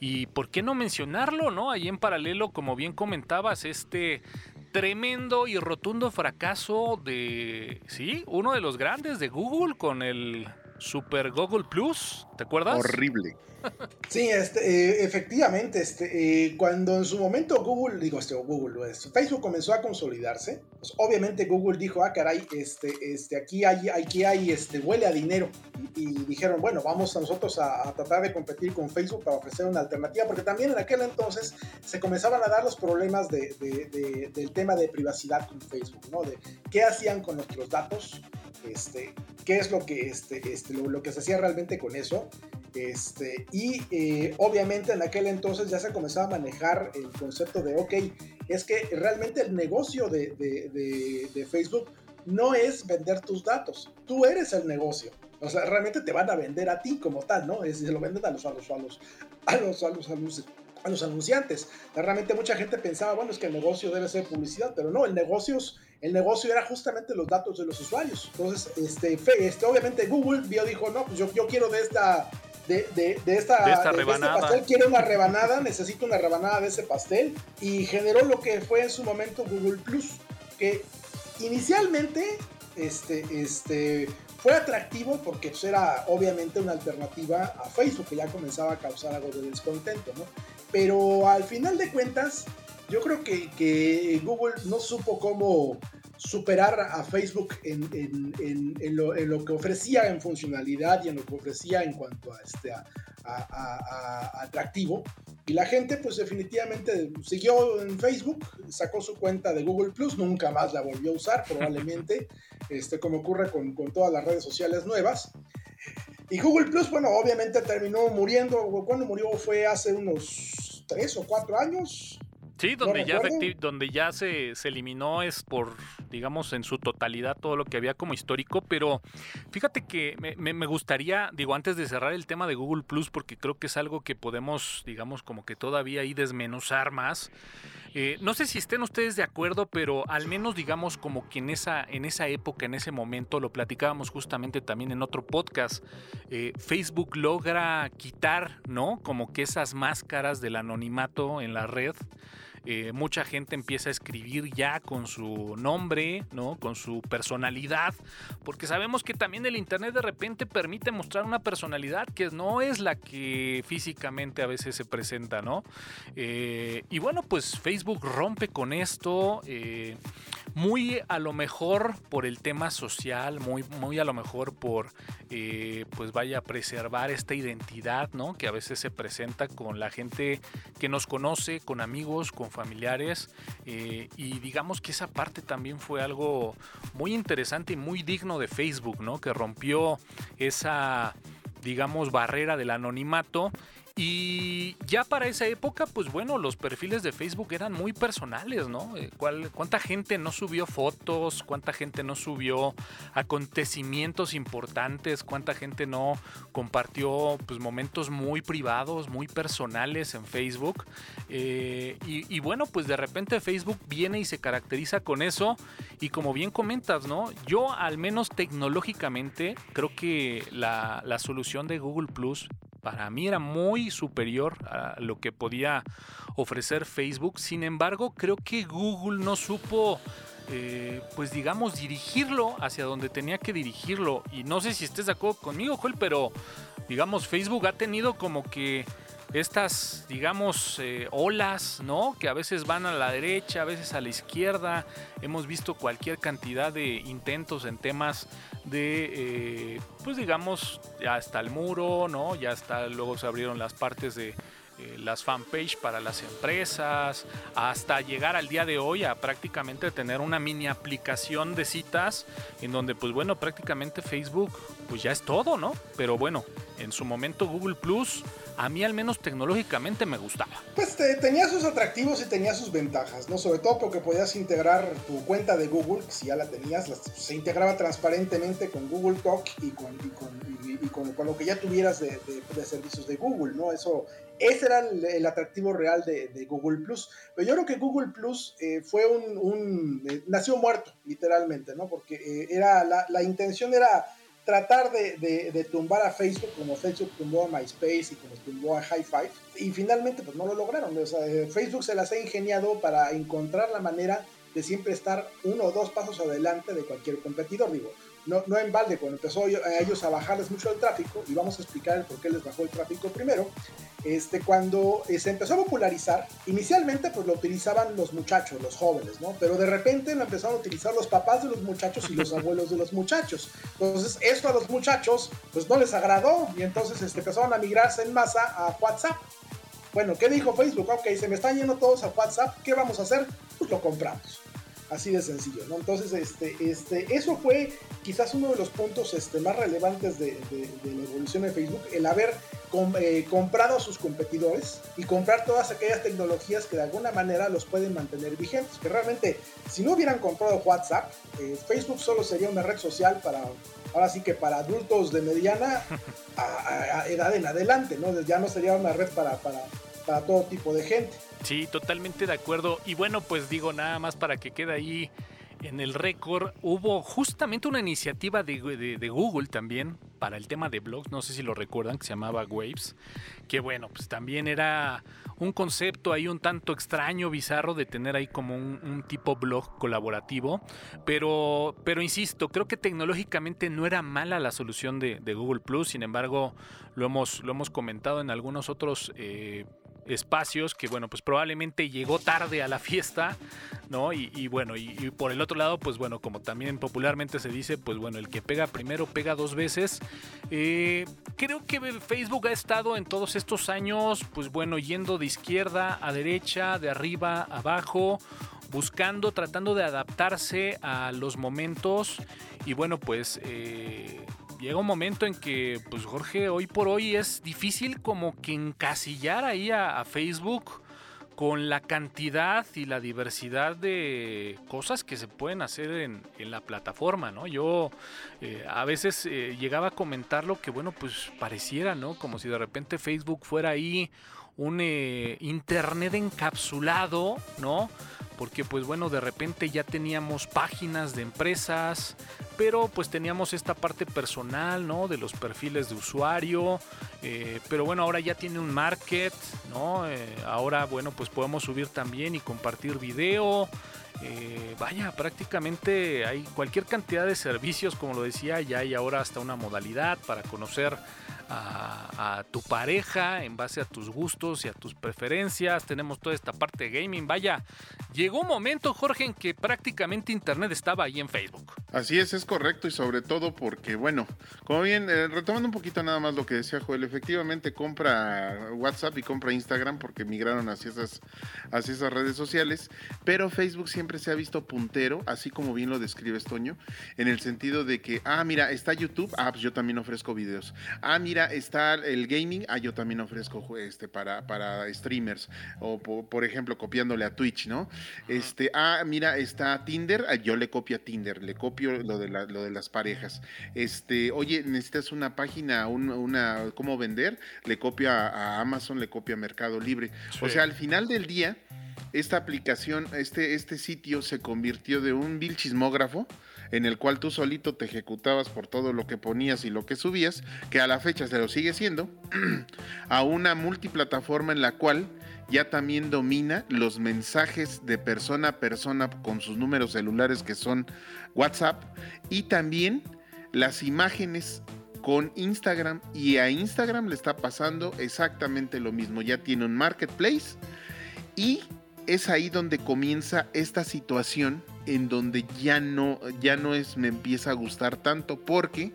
y por qué no mencionarlo, ¿no? Ahí en paralelo, como bien comentabas, este tremendo y rotundo fracaso de, sí, uno de los grandes de Google con el Super Google Plus, ¿te acuerdas? Horrible. Sí, este, eh, efectivamente, este, eh, cuando en su momento Google, digo, este, Google, Facebook comenzó a consolidarse, pues obviamente Google dijo, ah, caray, este, este, aquí hay, aquí hay, este, huele a dinero. Y, dijeron, bueno, vamos a nosotros a, tratar de competir con Facebook para ofrecer una alternativa, porque también en aquel entonces se comenzaban a dar los problemas de, del tema de privacidad con Facebook, ¿no? De qué hacían con nuestros datos, este, qué es lo que, este, este, lo, que se hacía realmente con eso. Este, y eh, obviamente en aquel entonces ya se comenzaba a manejar el concepto de, ok, es que realmente el negocio de, Facebook no es vender tus datos, tú eres el negocio. O sea, realmente te van a vender a ti como tal, ¿no? Se lo venden a los, a los, a los, a los, a los, a los, a los anunciantes. Realmente mucha gente pensaba, bueno, es que el negocio debe ser publicidad, pero no, el negocio, el negocio era justamente los datos de los usuarios. Entonces, este, este obviamente Google vio, dijo, no, pues yo, yo quiero de esta de, de, de, esta, de, esta rebanada. Este pastel, quiero una rebanada, necesito una rebanada de ese pastel y generó lo que fue en su momento Google Plus, que inicialmente este, este, fue atractivo porque pues, era obviamente una alternativa a Facebook que ya comenzaba a causar algo de descontento, ¿no? Pero al final de cuentas, yo creo que, que Google no supo cómo superar a Facebook en, en, en, lo, en, lo, que ofrecía en funcionalidad y en lo que ofrecía en cuanto a, este, a, a, atractivo. Y la gente pues definitivamente siguió en Facebook, sacó su cuenta de Google Plus, nunca más la volvió a usar probablemente, [LAUGHS] este, como ocurre con, con todas las redes sociales nuevas. Y Google Plus, bueno, obviamente terminó muriendo, cuando murió fue hace unos tres o cuatro años, Sí, donde ya, donde ya se, se, eliminó es por, digamos, en su totalidad todo lo que había como histórico, pero fíjate que me, me, gustaría, digo, antes de cerrar el tema de Google Plus, porque creo que es algo que podemos, digamos, como que todavía ahí desmenuzar más. Eh, no sé si estén ustedes de acuerdo, pero al menos digamos como que en esa, en esa época, en ese momento, lo platicábamos justamente también en otro podcast, eh, Facebook logra quitar, ¿no? Como que esas máscaras del anonimato en la red. Eh, mucha gente empieza a escribir ya con su nombre, ¿no? Con su personalidad, porque sabemos que también el Internet de repente permite mostrar una personalidad que no es la que físicamente a veces se presenta, ¿no? Eh, y bueno, pues Facebook rompe con esto, eh, muy a lo mejor por el tema social, muy, muy a lo mejor por, pues vaya preservar esta identidad, ¿no? Que a veces se presenta con la gente que nos conoce, con amigos, con familiares. Eh, y digamos que esa parte también fue algo muy interesante y muy digno de Facebook, ¿no? Que rompió esa, digamos, barrera del anonimato y ya para esa época, pues bueno, los perfiles de Facebook eran muy personales, ¿no? Eh, ¿Cuánta gente no subió fotos? ¿Cuánta gente no subió acontecimientos importantes? ¿Cuánta gente no compartió pues, momentos muy privados, muy personales en Facebook? Eh, y, bueno, pues de repente Facebook viene y se caracteriza con eso. Y como bien comentas, ¿no? Yo al menos tecnológicamente creo que la, la solución de Google Plus para mí era muy superior a lo que podía ofrecer Facebook. Sin embargo, creo que Google no supo, eh, pues digamos, dirigirlo hacia donde tenía que dirigirlo. Y no sé si estés de acuerdo conmigo, Joel, pero digamos, Facebook ha tenido como que estas, digamos, eh, olas, ¿no? Que a veces van a la derecha, a veces a la izquierda. Hemos visto cualquier cantidad de intentos en temas de, eh, pues digamos, ya está el muro, ¿no? Ya está, luego se abrieron las partes de eh, las fanpage para las empresas, hasta llegar al día de hoy a prácticamente tener una mini aplicación de citas en donde, pues bueno, prácticamente Facebook, pues ya es todo, ¿no? Pero bueno, en su momento Google Plus a mí al menos tecnológicamente me gustaba. Pues tenía sus atractivos y tenía sus ventajas, ¿no? Sobre todo porque podías integrar tu cuenta de Google, si ya la tenías, se integraba transparentemente con Google Talk y con, con, lo que ya tuvieras de, servicios de Google, ¿no? Eso, ese era el, atractivo real de, Google Plus. Pero yo creo que Google Plus eh, fue un, eh, nació muerto, literalmente, ¿no? Porque eh, era, la, la intención era tratar de, tumbar a Facebook como Facebook tumbó a MySpace y como tumbó a High Five y finalmente pues no lo lograron. Eh, Facebook se las ha ingeniado para encontrar la manera de siempre estar uno o dos pasos adelante de cualquier competidor. Digo, no, no en balde, cuando empezó a ellos a bajarles mucho el tráfico, y vamos a explicar el por qué les bajó el tráfico primero, este, cuando eh, se empezó a popularizar, inicialmente pues lo utilizaban los muchachos, los jóvenes, ¿no? Pero de repente lo empezaron a utilizar los papás de los muchachos y los [LAUGHS] abuelos de los muchachos. Entonces esto a los muchachos pues no les agradó y entonces este, empezaron a migrarse en masa a WhatsApp. Bueno, ¿qué dijo Facebook? Ok, se me están yendo todos a WhatsApp, ¿qué vamos a hacer? Pues lo compramos. Así de sencillo, ¿no? Entonces, este, este, eso fue quizás uno de los puntos este, más relevantes de, la evolución de Facebook, el haber eh, comprado a sus competidores y comprar todas aquellas tecnologías que de alguna manera los pueden mantener vigentes. Que realmente, si no hubieran comprado WhatsApp, eh, Facebook solo sería una red social para, ahora sí que para adultos de mediana [LAUGHS] a, edad en adelante, ¿no? Ya no sería una red para, para, para todo tipo de gente. Sí, totalmente de acuerdo. Y bueno, pues digo nada más para que quede ahí en el récord, hubo justamente una iniciativa de, Google también para el tema de blogs, no sé si lo recuerdan, que se llamaba Waves, que bueno, pues también era un concepto ahí un tanto extraño, bizarro de tener ahí como un, tipo blog colaborativo, pero, pero insisto, creo que tecnológicamente no era mala la solución de, Google Plus, sin embargo, lo hemos, lo hemos comentado en algunos otros... Eh, espacios que bueno pues probablemente llegó tarde a la fiesta no y, bueno y, por el otro lado pues bueno como también popularmente se dice pues bueno el que pega primero pega dos veces. Eh, creo que Facebook ha estado en todos estos años pues bueno yendo de izquierda a derecha de arriba a abajo buscando tratando de adaptarse a los momentos. Y bueno pues eh, llega un momento en que, pues Jorge, hoy por hoy es difícil como que encasillar ahí a, Facebook con la cantidad y la diversidad de cosas que se pueden hacer en, la plataforma, ¿no? Yo eh, a veces eh, llegaba a comentar lo que, bueno, pues pareciera, ¿no? Como si de repente Facebook fuera ahí un eh, internet encapsulado, ¿no? Porque pues bueno, de repente ya teníamos páginas de empresas, pero pues teníamos esta parte personal, ¿no? De los perfiles de usuario, eh, pero bueno, ahora ya tiene un market, ¿no? Eh, ahora, bueno, pues podemos subir también y compartir video. Vaya, prácticamente hay cualquier cantidad de servicios, como lo decía, ya hay ahora hasta una modalidad para conocer a, tu pareja en base a tus gustos y a tus preferencias. Tenemos toda esta parte de gaming. Vaya, llegó un momento, Jorge, en que prácticamente Internet estaba ahí en Facebook. Así es, es correcto y sobre todo porque, bueno, como bien, eh, retomando un poquito nada más lo que decía Joel, efectivamente compra WhatsApp y compra Instagram porque migraron hacia esas, hacia esas redes sociales, pero Facebook siempre se ha visto puntero, así como bien lo describe Toño, en el sentido de que, ah, mira, está YouTube, ah, pues yo también ofrezco videos. Ah, mira, está el gaming, ah, yo también ofrezco este para, para streamers, o por, ejemplo, copiándole a Twitch, ¿no? Este, ah, mira, está Tinder, ah, yo le copio a Tinder, le copio lo de, lo de las parejas. Este, oye, necesitas una página, una, cómo vender, le copio a, Amazon, le copio a Mercado Libre. O sea, al final del día, esta aplicación, este, este sitio se convirtió de un vil chismógrafo en el cual tú solito te ejecutabas por todo lo que ponías y lo que subías, que a la fecha se lo sigue siendo, [CLEARS THROAT] a una multiplataforma en la cual ya también domina los mensajes de persona a persona con sus números celulares que son WhatsApp y también las imágenes con Instagram. Y a Instagram le está pasando exactamente lo mismo, ya tiene un marketplace y es ahí donde comienza esta situación en donde ya no, ya no es, me empieza a gustar tanto porque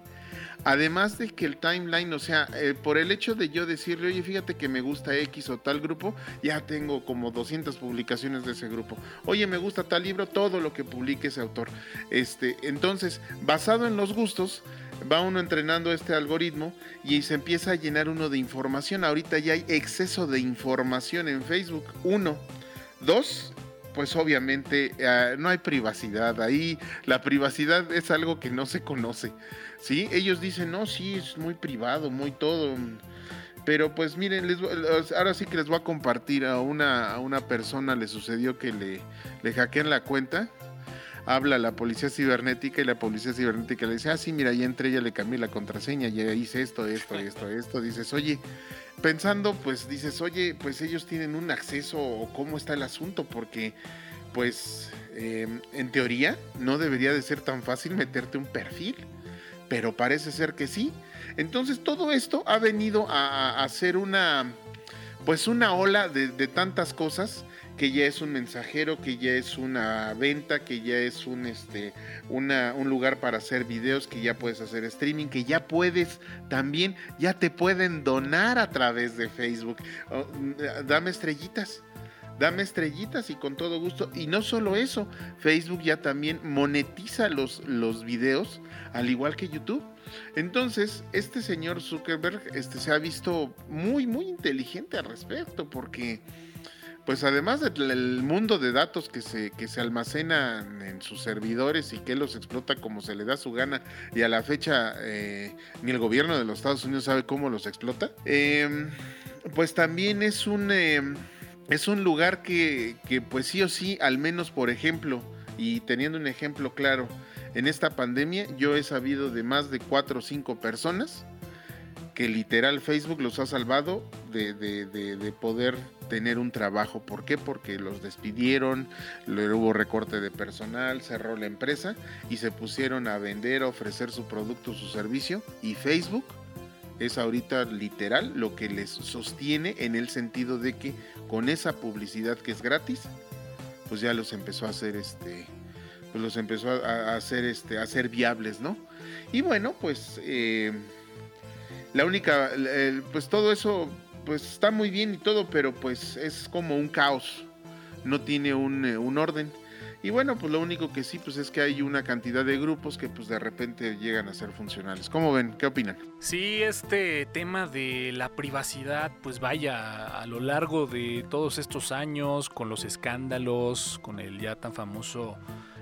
además de que el timeline, o sea, eh, por el hecho de yo decirle, oye, fíjate que me gusta X o tal grupo, ya tengo como 200 publicaciones de ese grupo. Oye, me gusta tal libro, todo lo que publique ese autor. Este, entonces, basado en los gustos, va uno entrenando este algoritmo y se empieza a llenar uno de información. Ahorita ya hay exceso de información en Facebook. Uno. Dos, pues obviamente ah, no hay privacidad. Ahí la privacidad es algo que no se conoce. ¿sí? Ellos dicen, no, sí, es muy privado, muy todo. Pero pues miren, ahora sí que les voy a compartir a una, a una persona, le sucedió que le, le hackean la cuenta. Habla la policía cibernética y la policía cibernética le dice, ah, sí, mira, ya entré, ya le cambié la contraseña, ya hice esto, esto, esto, esto. Dices, oye, pensando, pues dices, oye, pues ellos tienen un acceso o cómo está el asunto, porque pues em, en teoría no debería de ser tan fácil meterte un perfil, pero parece ser que sí. Entonces todo esto ha venido a, hacer una, pues una ola de, de tantas cosas que ya es un mensajero, que ya es una venta, que ya es un, este, una, un lugar para hacer videos, que ya puedes hacer streaming, que ya puedes también, ya te pueden donar a través de Facebook. Oh, dame estrellitas. Dame estrellitas y con todo gusto. Y no solo eso, Facebook ya también monetiza los, los videos, al igual que YouTube. Entonces, este señor Zuckerberg este, se ha visto muy, muy inteligente al respecto, porque pues además del mundo de datos que se, que se almacenan en sus servidores y que los explota como se le da su gana y a la fecha eh, ni el gobierno de los Estados Unidos sabe cómo los explota, em, pues también es un, em, es un lugar que, que pues sí o sí, al menos por ejemplo, y teniendo un ejemplo claro, en esta pandemia yo he sabido de más de cuatro o cinco personas que literal Facebook los ha salvado de, de, poder tener un trabajo. ¿Por qué? Porque los despidieron, hubo recorte de personal, cerró la empresa y se pusieron a vender, a ofrecer su producto, su servicio. Y Facebook es ahorita literal lo que les sostiene en el sentido de que con esa publicidad que es gratis, pues ya los empezó a hacer este, pues los empezó a, hacer este, a hacer viables, ¿no? Y bueno, pues eh, la única, pues todo eso, pues está muy bien y todo, pero pues es como un caos, no tiene un, eh, un orden. Y bueno, pues lo único que sí, pues es que hay una cantidad de grupos que pues de repente llegan a ser funcionales. ¿Cómo ven? ¿Qué opinan? Sí, este tema de la privacidad, pues vaya, a lo largo de todos estos años, con los escándalos, con el ya tan famoso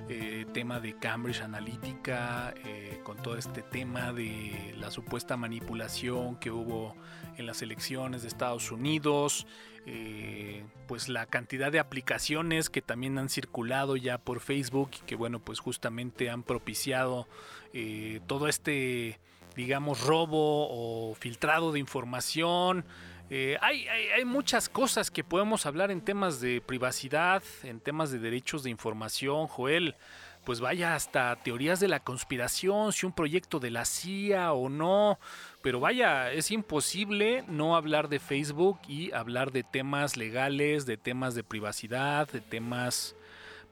eh, tema de Cambridge Analytica, eh, con todo este tema de la supuesta manipulación que hubo en las elecciones de Estados Unidos, eh, pues la cantidad de aplicaciones que también han circulado ya por Facebook y que bueno, pues justamente han propiciado todo este, digamos, robo o filtrado de información. Hay, hay, muchas cosas que podemos hablar en temas de privacidad, en temas de derechos de información, Joel. Pues vaya hasta teorías de la conspiración, si un proyecto de la CIA o no. Pero vaya, es imposible no hablar de Facebook y hablar de temas legales, de temas de privacidad, de temas,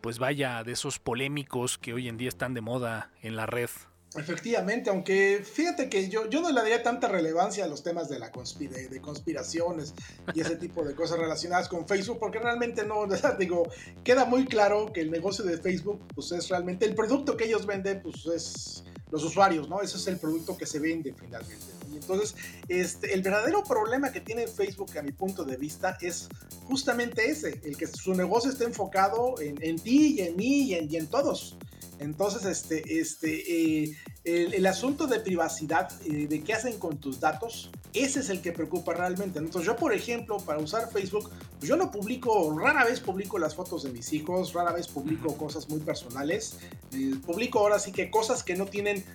pues vaya, de esos polémicos que hoy en día están de moda en la red. Efectivamente, aunque fíjate que yo, yo no le daría tanta relevancia a los temas de, la de conspiraciones y ese tipo de cosas relacionadas con Facebook, porque realmente no, [LAUGHS] digo, queda muy claro que el negocio de Facebook, pues es realmente el producto que ellos venden, pues es los usuarios, ¿no? Ese es el producto que se vende finalmente. Y entonces, este, el verdadero problema que tiene Facebook, a mi punto de vista, es justamente ese, el que su negocio esté enfocado en, en ti y en mí y en, y en todos. Entonces, este, este, eh, el, asunto de privacidad, eh, de qué hacen con tus datos, ese es el que preocupa realmente. Entonces, yo, por ejemplo, para usar Facebook, pues yo no publico, rara vez publico las fotos de mis hijos, rara vez publico cosas muy personales. Eh, publico ahora sí que cosas que no tienen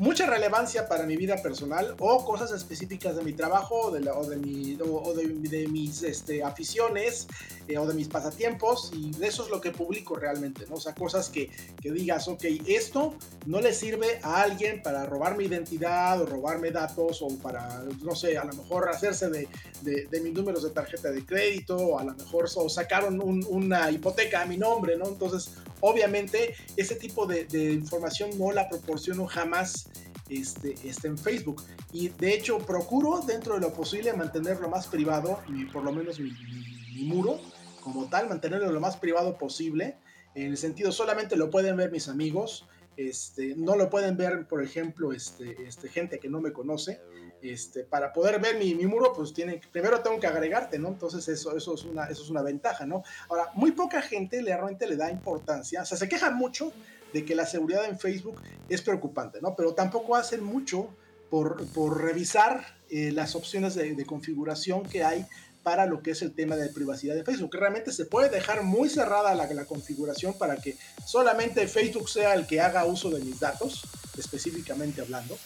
mucha relevancia para mi vida personal o cosas específicas de mi trabajo o de, o de, mi, o, de, mis este, aficiones eh, o de mis pasatiempos y de eso es lo que publico realmente, ¿no? O sea, cosas que, que, digas, ok, esto no le sirve a alguien para robar mi identidad o robarme datos o para, no sé, a lo mejor hacerse de, de mis números de tarjeta de crédito o a lo mejor o sacaron una hipoteca a mi nombre, ¿no? Entonces, obviamente, ese tipo de, información no la proporciono jamás este, este, en Facebook. Y de hecho, procuro dentro de lo posible mantenerlo más privado, y por lo menos mi, muro como tal, mantenerlo lo más privado posible. En el sentido, solamente lo pueden ver mis amigos. Este, no lo pueden ver, por ejemplo, este, este, gente que no me conoce. Este, para poder ver mi, muro, pues tiene, primero tengo que agregarte, ¿no? Entonces eso, eso, es una, eso es una ventaja, ¿no? Ahora, muy poca gente realmente le da importancia, o sea, se quejan mucho de que la seguridad en Facebook es preocupante, ¿no? Pero tampoco hacen mucho por, por revisar eh, las opciones de, configuración que hay para lo que es el tema de privacidad de Facebook. Realmente se puede dejar muy cerrada la, la configuración para que solamente Facebook sea el que haga uso de mis datos, específicamente hablando.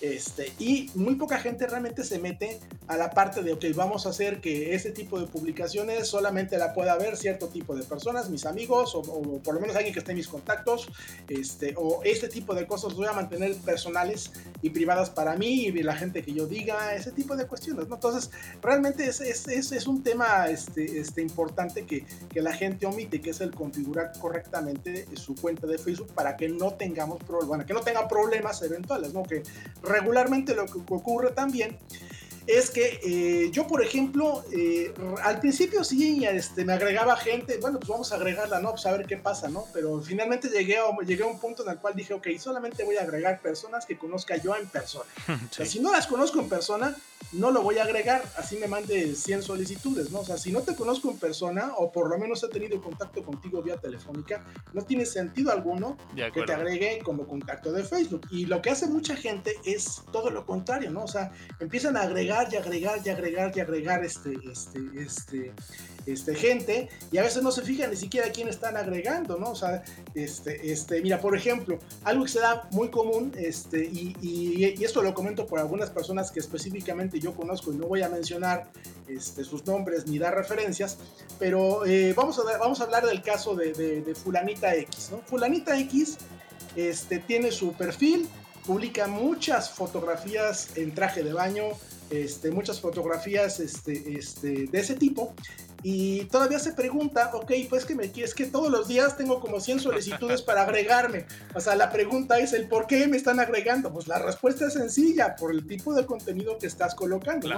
Este, y muy poca gente realmente se mete a la parte de, ok, vamos a hacer que este tipo de publicaciones solamente la pueda ver cierto tipo de personas, mis amigos, o, por lo menos alguien que esté en mis contactos, este, o este tipo de cosas voy a mantener personales y privadas para mí y la gente que yo diga, ese tipo de cuestiones, ¿no? Entonces, realmente es, es, es, un tema este, este, importante que, que la gente omite, que es el configurar correctamente su cuenta de Facebook para que no tengamos bueno, que no tenga problemas eventuales, ¿no? Que regularmente lo que ocurre también es que eh, yo, por ejemplo, eh, al principio sí este, me agregaba gente, bueno, pues vamos a agregarla, ¿no? Pues a ver qué pasa, ¿no? Pero finalmente llegué a, llegué a un punto en el cual dije, ok, solamente voy a agregar personas que conozca yo en persona. [LAUGHS] O sea, si no las conozco en persona, no lo voy a agregar, así me mande 100 solicitudes, ¿no? O sea, si no te conozco en persona, o por lo menos he tenido contacto contigo vía telefónica, no tiene sentido alguno que te agregue como contacto de Facebook. Y lo que hace mucha gente es todo lo contrario, ¿no? O sea, empiezan a agregar y agregar y agregar y agregar este, este, este, este, gente y a veces no se fijan ni siquiera quién están agregando, ¿no? O sea, este, este, mira, por ejemplo, algo que se da muy común, este, y, y, esto lo comento por algunas personas que específicamente yo conozco y no voy a mencionar este, sus nombres ni dar referencias, pero eh, vamos, a, vamos a hablar del caso de, Fulanita X. Fulanita X este, tiene su perfil, publica muchas fotografías en traje de baño, este, muchas fotografías este, este, de ese tipo y todavía se pregunta, ok, pues que me es que todos los días tengo como 100 solicitudes para agregarme. O sea, la pregunta es el por qué me están agregando. Pues la respuesta es sencilla, por el tipo de contenido que estás colocando.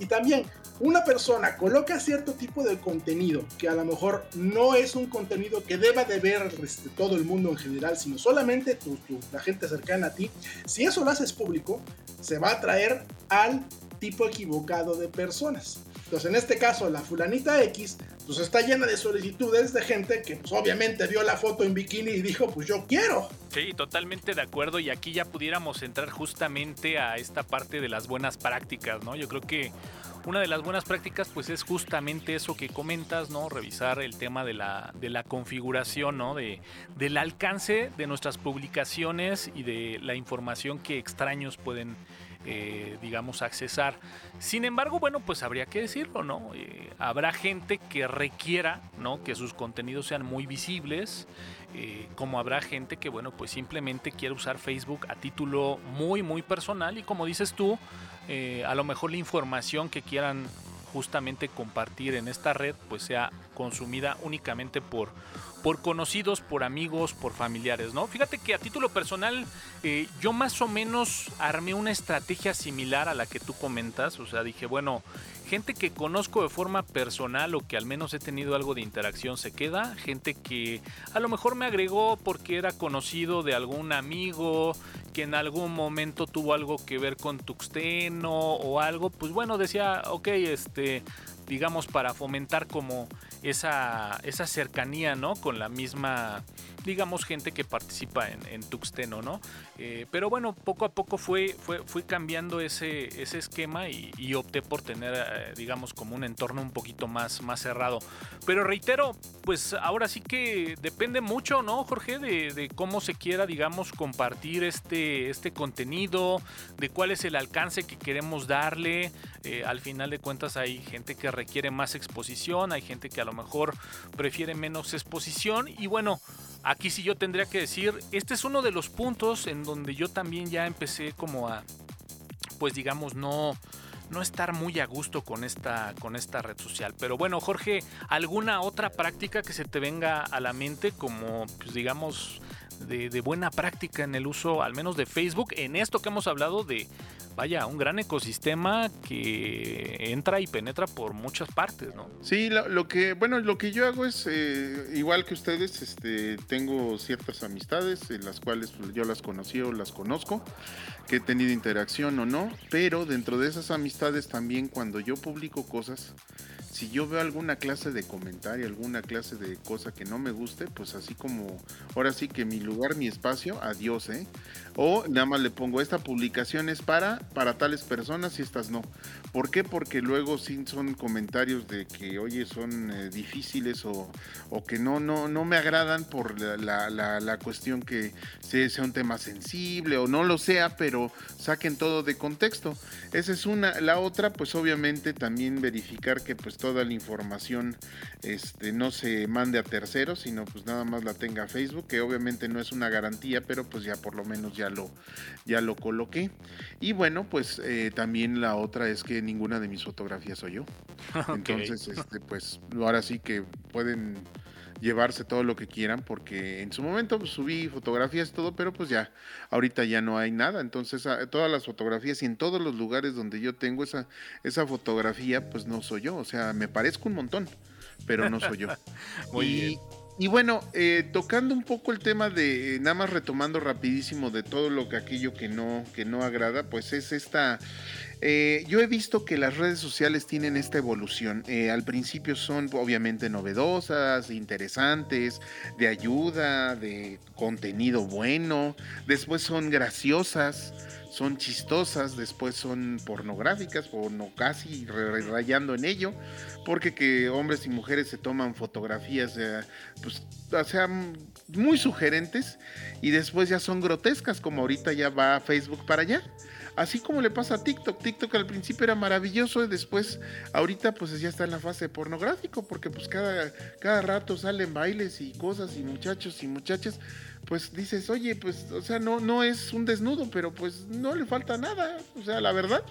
Y también, una persona coloca cierto tipo de contenido que a lo mejor no es un contenido que deba de ver este, todo el mundo en general, sino solamente tu, la gente cercana a ti. Si eso lo haces público, se va a atraer al tipo equivocado de personas. Entonces, en este caso, la fulanita X, pues está llena de solicitudes de gente que pues obviamente vio la foto en bikini y dijo, pues yo quiero. Sí, totalmente de acuerdo y aquí ya pudiéramos entrar justamente a esta parte de las buenas prácticas, ¿no? Yo creo que una de las buenas prácticas pues es justamente eso que comentas, ¿no? Revisar el tema de la, de la configuración, ¿no? De, del alcance de nuestras publicaciones y de la información que extraños pueden eh, digamos, accesar. Sin embargo, bueno, pues habría que decirlo, ¿no? Eh, habrá gente que requiera, ¿no? Que sus contenidos sean muy visibles, eh, como habrá gente que, bueno, pues simplemente quiere usar Facebook a título muy, muy personal y como dices tú, a lo mejor la información que quieran justamente compartir en esta red pues sea consumida únicamente por por conocidos, por amigos, por familiares, ¿no? Fíjate que a título personal eh, yo más o menos armé una estrategia similar a la que tú comentas, o sea, dije, bueno, gente que conozco de forma personal o que al menos he tenido algo de interacción se queda, gente que a lo mejor me agregó porque era conocido de algún amigo, que en algún momento tuvo algo que ver con Tuxteno o algo, pues bueno, decía, ok, este, digamos, para fomentar como esa, esa cercanía, ¿no? Con la misma, digamos, gente que participa en, en Tuxteno, ¿no? Eh, pero bueno, poco a poco fue, fue, fui cambiando ese, ese esquema y, opté por tener, eh, digamos, como un entorno un poquito más, más cerrado. Pero reitero, pues ahora sí que depende mucho, ¿no, Jorge? De, cómo se quiera, digamos, compartir este, este contenido, de cuál es el alcance que queremos darle. Eh, al final de cuentas hay gente que requiere más exposición, hay gente que a lo mejor prefiere menos exposición y bueno, aquí sí yo tendría que decir, este es uno de los puntos en donde yo también ya empecé como a, pues digamos, no, no estar muy a gusto con esta, con esta red social. Pero bueno, Jorge, ¿alguna otra práctica que se te venga a la mente como, pues digamos, de, de buena práctica en el uso, al menos de Facebook, en esto que hemos hablado de vaya, un gran ecosistema que entra y penetra por muchas partes, ¿no? Sí, lo, que, bueno, lo que yo hago es, eh, igual que ustedes, este, tengo ciertas amistades en las cuales pues, yo las conocí o las conozco, que he tenido interacción o no, pero dentro de esas amistades también cuando yo publico cosas, si yo veo alguna clase de comentario, alguna clase de cosa que no me guste, pues así como, ahora sí que mi lugar, mi espacio, adiós, ¿eh? O nada más le pongo, esta publicación es para, para tales personas y estas no. ¿Por qué? Porque luego sí son comentarios de que, oye, son eh, difíciles o, o, que no, no, no me agradan por la, la, cuestión que sea, sea un tema sensible o no lo sea, pero saquen todo de contexto. Esa es una. La otra, pues obviamente también verificar que pues toda la información este, no se mande a terceros, sino pues nada más la tenga Facebook, que obviamente no es una garantía, pero pues ya por lo menos ya lo, ya lo coloqué. Y bueno, pues eh, también la otra es que ninguna de mis fotografías soy yo. [LAUGHS] Entonces, este, pues ahora sí que pueden llevarse todo lo que quieran porque en su momento pues, subí fotografías y todo, pero pues ya, ahorita ya no hay nada. Entonces, todas las fotografías y en todos los lugares donde yo tengo esa, esa fotografía, pues no soy yo. O sea, me parezco un montón, pero no soy yo. [LAUGHS] Muy y, bien. Y bueno, eh, tocando un poco el tema de, eh, nada más retomando rapidísimo de todo lo que aquello que no, que no agrada, pues es esta, eh, yo he visto que las redes sociales tienen esta evolución. al principio son obviamente novedosas, interesantes, de ayuda, de contenido bueno, después son graciosas son chistosas, después son pornográficas, o no casi rayando en ello, porque que hombres y mujeres se toman fotografías, eh, pues, muy sugerentes, y después ya son grotescas, como ahorita ya va Facebook para allá. Así como le pasa a TikTok. TikTok al principio era maravilloso y después, ahorita pues ya está en la fase pornográfico, porque pues cada, cada rato salen bailes y cosas y muchachos y muchachas pues dices, oye, pues, o sea, no, no es un desnudo, pero pues no le falta nada, o sea, la verdad.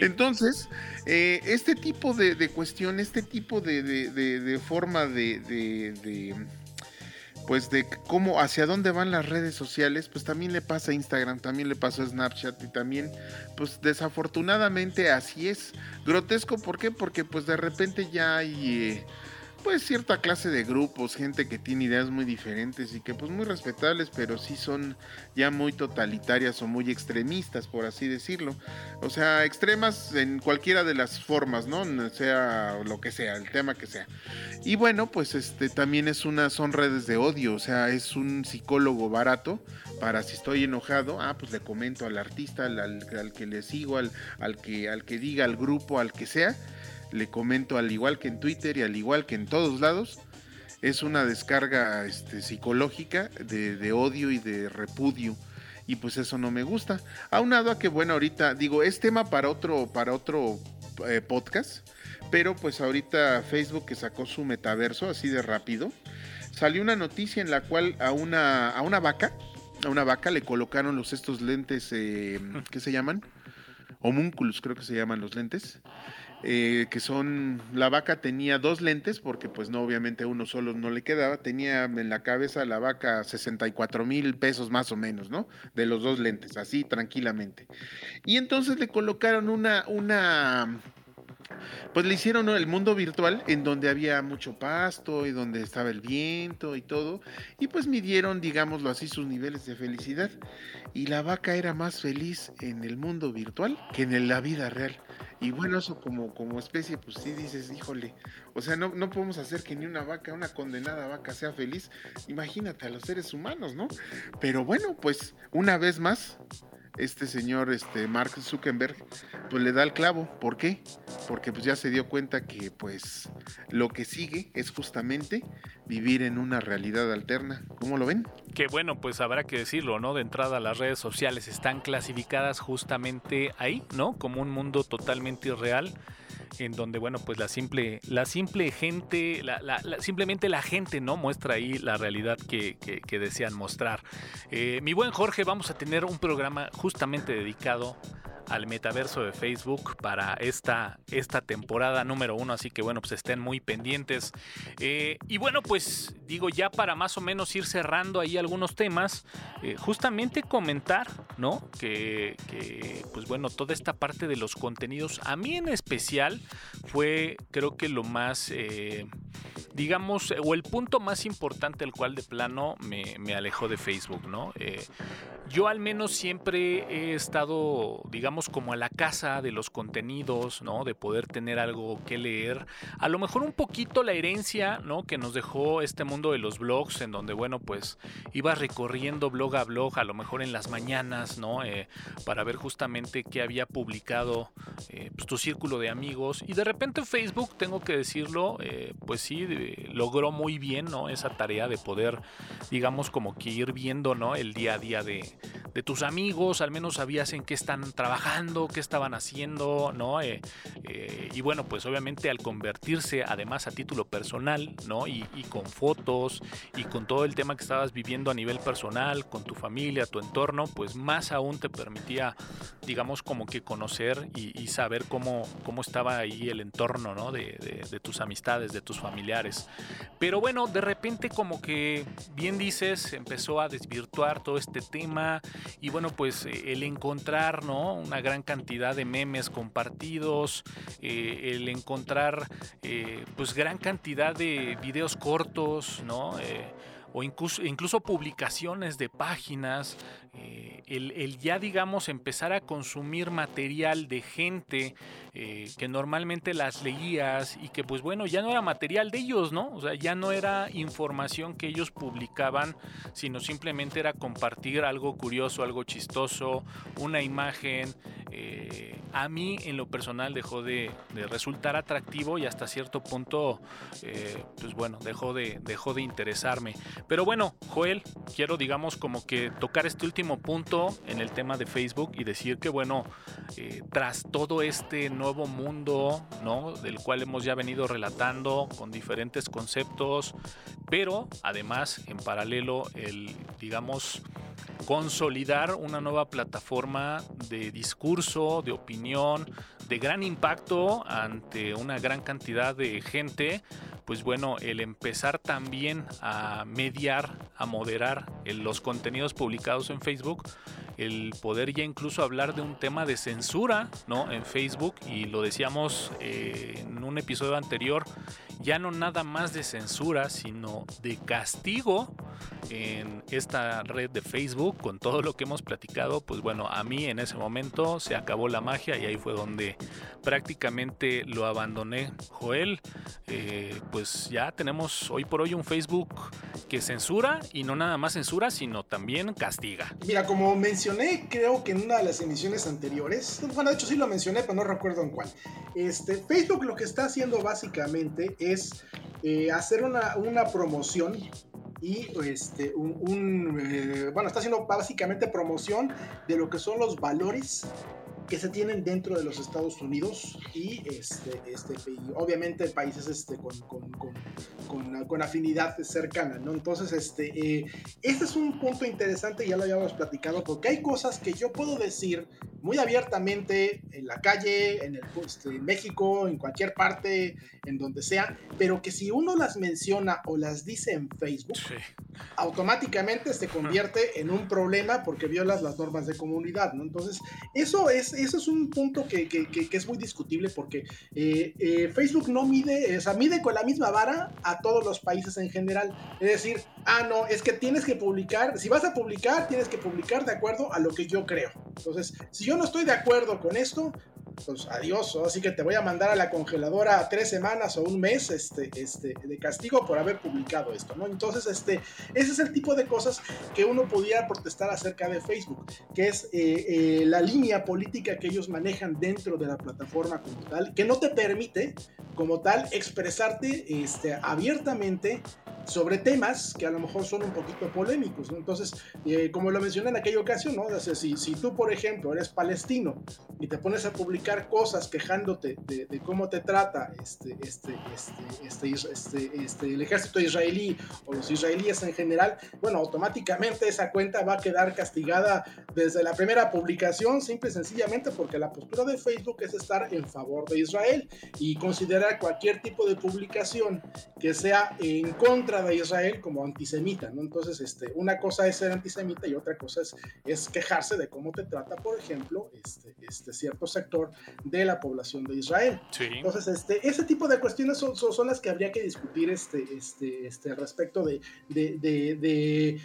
Entonces, eh, este tipo de, de, cuestión, este tipo de, de forma de, pues de cómo, hacia dónde van las redes sociales, pues también le pasa a Instagram, también le pasa a Snapchat y también, pues desafortunadamente así es. Grotesco, ¿por qué? Porque pues de repente ya hay... Eh, pues cierta clase de grupos, gente que tiene ideas muy diferentes y que pues muy respetables, pero sí son ya muy totalitarias o muy extremistas, por así decirlo. O sea, extremas en cualquiera de las formas, ¿no? Sea lo que sea, el tema que sea. Y bueno, pues este también es una, son redes de odio, o sea, es un psicólogo barato para si estoy enojado, ah, pues le comento al artista, al, al, que le sigo, al, al, que, al que diga, al grupo, al que sea le comento al igual que en Twitter y al igual que en todos lados, es una descarga este, psicológica de, odio y de repudio. Y pues eso no me gusta. Aunado a que, bueno, ahorita digo, es tema para otro, para otro eh, podcast. Pero pues ahorita Facebook que sacó su metaverso así de rápido. Salió una noticia en la cual a una, a una vaca, a una vaca le colocaron los estos lentes, eh, ¿qué se llaman? Homúnculos creo que se llaman los lentes. Eh, que son, la vaca tenía dos lentes, porque pues no, obviamente uno solo no le quedaba, tenía en la cabeza la vaca 64 mil pesos más o menos, ¿no? De los dos lentes, así tranquilamente. Y entonces le colocaron una, una, pues le hicieron el mundo virtual en donde había mucho pasto y donde estaba el viento y todo, y pues midieron, digámoslo así, sus niveles de felicidad. Y la vaca era más feliz en el mundo virtual que en la vida real. Y bueno, eso como, como especie, pues sí dices, híjole, o sea, no, no podemos hacer que ni una vaca, una condenada vaca sea feliz. Imagínate a los seres humanos, ¿no? Pero bueno, pues una vez más, este señor, este Mark Zuckerberg, pues le da el clavo. ¿Por qué? Porque pues ya se dio cuenta que pues lo que sigue es justamente vivir en una realidad alterna. ¿Cómo lo ven? Que bueno, pues habrá que decirlo, ¿no? De entrada las redes sociales están clasificadas justamente ahí, ¿no? Como un mundo totalmente irreal en donde, bueno, pues la simple, la simple gente, simplemente la gente, ¿no? Muestra ahí la realidad que, desean mostrar. Eh, mi buen Jorge, vamos a tener un programa justamente dedicado al metaverso de Facebook para esta, esta temporada número uno. Así que bueno, pues estén muy pendientes. Eh, y bueno, pues digo ya para más o menos ir cerrando ahí algunos temas, eh, justamente comentar, ¿no? Que, pues bueno, toda esta parte de los contenidos, a mí en especial fue creo que lo más, eh, digamos, o el punto más importante al cual de plano me, alejó de Facebook, ¿no? yo al menos siempre he estado, digamos, como a la casa de los contenidos, ¿no? De poder tener algo que leer. A lo mejor un poquito la herencia, ¿no? Que nos dejó este mundo de los blogs, en donde, bueno, pues iba recorriendo blog a blog, a lo mejor en las mañanas, ¿no? Eh, para ver justamente qué había publicado eh, pues, tu círculo de amigos. Y de repente Facebook, tengo que decirlo, eh, pues sí, logró muy bien, ¿no? Esa tarea de poder, digamos, como que ir viendo, ¿no? El día a día de, de tus amigos, al menos sabías en qué están trabajando, qué estaban haciendo, ¿no? Eh, eh, y bueno, pues obviamente al convertirse además a título personal, ¿no? Y, con fotos y con todo el tema que estabas viviendo a nivel personal, con tu familia, tu entorno, pues más aún te permitía, digamos, como que conocer y, saber cómo, cómo estaba ahí el entorno, ¿no? De, tus amistades, de tus familiares. Pero bueno, de repente como que, bien dices, empezó a desvirtuar todo este tema y bueno, pues eh, el encontrar, ¿no? Una gran cantidad de memes compartidos, eh, el encontrar, eh, pues gran cantidad de videos cortos, ¿no? o incluso, publicaciones de páginas, el, ya digamos empezar a consumir material de gente que normalmente las leías y que pues bueno, ya no era material de ellos, ¿no? O sea, ya no era información que ellos publicaban, sino simplemente era compartir algo curioso, algo chistoso, una imagen. Eh, a mí en lo personal dejó de, resultar atractivo y hasta cierto punto, eh, pues bueno, dejó de, dejó de interesarme. Pero bueno, Joel, quiero digamos como que tocar este último punto en el tema de Facebook y decir que bueno, eh, tras todo este nuevo mundo, ¿no? Del cual hemos ya venido relatando con diferentes conceptos, pero además en paralelo el, digamos, consolidar una nueva plataforma de discurso, de opinión, de gran impacto ante una gran cantidad de gente, pues bueno, el empezar también a mediar, a moderar los contenidos publicados en Facebook, el poder ya incluso hablar de un tema de censura, ¿no? En Facebook, y lo decíamos eh, en un episodio anterior, ya no nada más de censura, sino de castigo en esta red de Facebook con todo lo que hemos platicado, pues bueno, a mí en ese momento se acabó la magia y ahí fue donde prácticamente lo abandoné. Joel, eh, pues ya tenemos hoy por hoy un Facebook que censura y no nada más censura, sino también castiga. Mira, como mencioné, creo que en una de las emisiones anteriores, bueno, de hecho sí lo mencioné, pero no recuerdo en cuál. Este, Facebook lo que está haciendo básicamente es eh, hacer una, una promoción y este, un, eh, bueno, está haciendo básicamente promoción de lo que son los valores que se tienen dentro de los Estados Unidos y este, este, obviamente países este, con, con, con, con, afinidad cercana, ¿no? Entonces, este, eh, este es un punto interesante, ya lo habíamos platicado, porque hay cosas que yo puedo decir muy abiertamente en la calle, en, el, este, en México, en cualquier parte, en donde sea, pero que si uno las menciona o las dice en Facebook, automáticamente se convierte en un problema porque violas las normas de comunidad, ¿no? Entonces, eso es, eso es un punto que, que, que, es muy discutible porque eh, eh, Facebook no mide, o sea, mide con la misma vara a todos los países en general. Es decir, ah, no, es que tienes que publicar, si vas a publicar, tienes que publicar de acuerdo a lo que yo creo. Entonces, si yo no estoy de acuerdo con esto, pues adiós, así que te voy a mandar a la congeladora tres semanas o un mes este, este, de castigo por haber publicado esto, ¿no? Entonces, este, ese es el tipo de cosas que uno pudiera protestar acerca de Facebook, que es eh, eh, la línea política que ellos manejan dentro de la plataforma como tal, que no te permite como tal expresarte este, abiertamente sobre temas que a lo mejor son un poquito polémicos. ¿no? Entonces, eh, como lo mencioné en aquella ocasión, ¿no? si, si, tú, por ejemplo, eres palestino y te pones a publicar cosas quejándote de, cómo te trata este, este, este, este, este, este, el ejército israelí o los israelíes en general, bueno, automáticamente esa cuenta va a quedar castigada desde la primera publicación, simple y sencillamente porque la postura de Facebook es estar en favor de Israel y considerar cualquier tipo de publicación que sea en contra de Israel como antisemita, ¿no? Entonces, este, una cosa es ser antisemita y otra cosa es, es quejarse de cómo te trata, por ejemplo, este, este cierto sector de la población de Israel. Entonces, este, ese tipo de cuestiones son, son, las que habría que discutir este, este, este, respecto de, de, de, de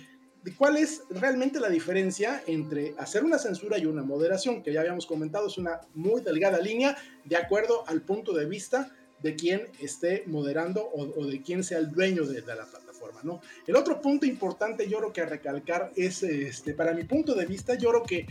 de cuál es realmente la diferencia entre hacer una censura y una moderación, que ya habíamos comentado, es una muy delgada línea de acuerdo al punto de vista de quien esté moderando o, de quien sea el dueño de, la plataforma, ¿no? El otro punto importante yo creo que recalcar es, este, para mi punto de vista, yo creo que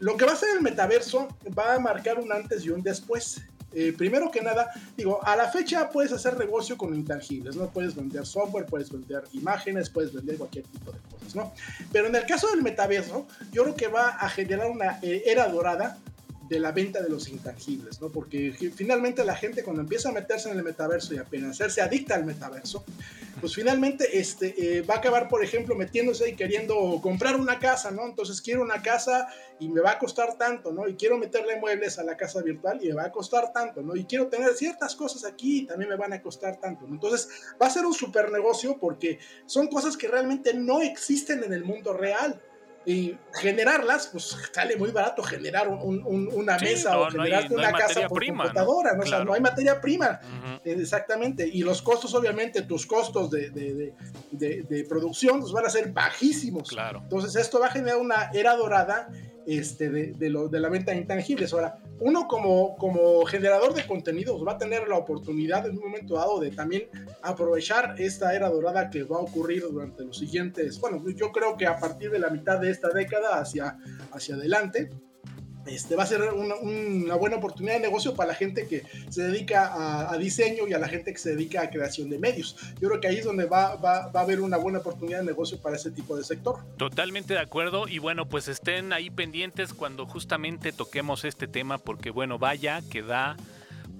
lo que va a ser el metaverso va a marcar un antes y un después. Eh, primero que nada, digo, a la fecha puedes hacer negocio con intangibles, ¿no? Puedes vender software, puedes vender imágenes, puedes vender cualquier tipo de cosas, ¿no? Pero en el caso del metaverso, yo creo que va a generar una eh, era dorada de la venta de los intangibles, ¿no? Porque finalmente la gente cuando empieza a meterse en el metaverso y a hacerse adicta al metaverso, pues finalmente este, eh, va a acabar, por ejemplo, metiéndose y queriendo comprar una casa, ¿no? Entonces quiero una casa y me va a costar tanto, ¿no? Y quiero meterle muebles a la casa virtual y me va a costar tanto, ¿no? Y quiero tener ciertas cosas aquí y también me van a costar tanto, ¿no? Entonces va a ser un super negocio porque son cosas que realmente no existen en el mundo real y generarlas, pues sale muy barato generar una mesa o generarte una casa por computadora, ¿no? O sea, no hay materia prima, exactamente, y los costos, obviamente, tus costos de, de, de, producción pues, van a ser bajísimos. Claro. Entonces, esto va a generar una era dorada este, de, lo, de la venta de intangibles. Ahora, uno como, como generador de contenidos va a tener la oportunidad en un momento dado de también aprovechar esta era dorada que va a ocurrir durante los siguientes, bueno, yo creo que a partir de la mitad de esta década hacia, hacia adelante, este, va a ser una, buena oportunidad de negocio para la gente que se dedica a, diseño y a la gente que se dedica a creación de medios. Yo creo que ahí es donde va, va, va, a haber una buena oportunidad de negocio para ese tipo de sector. Totalmente de acuerdo y bueno, pues estén ahí pendientes cuando justamente toquemos este tema porque bueno, vaya que da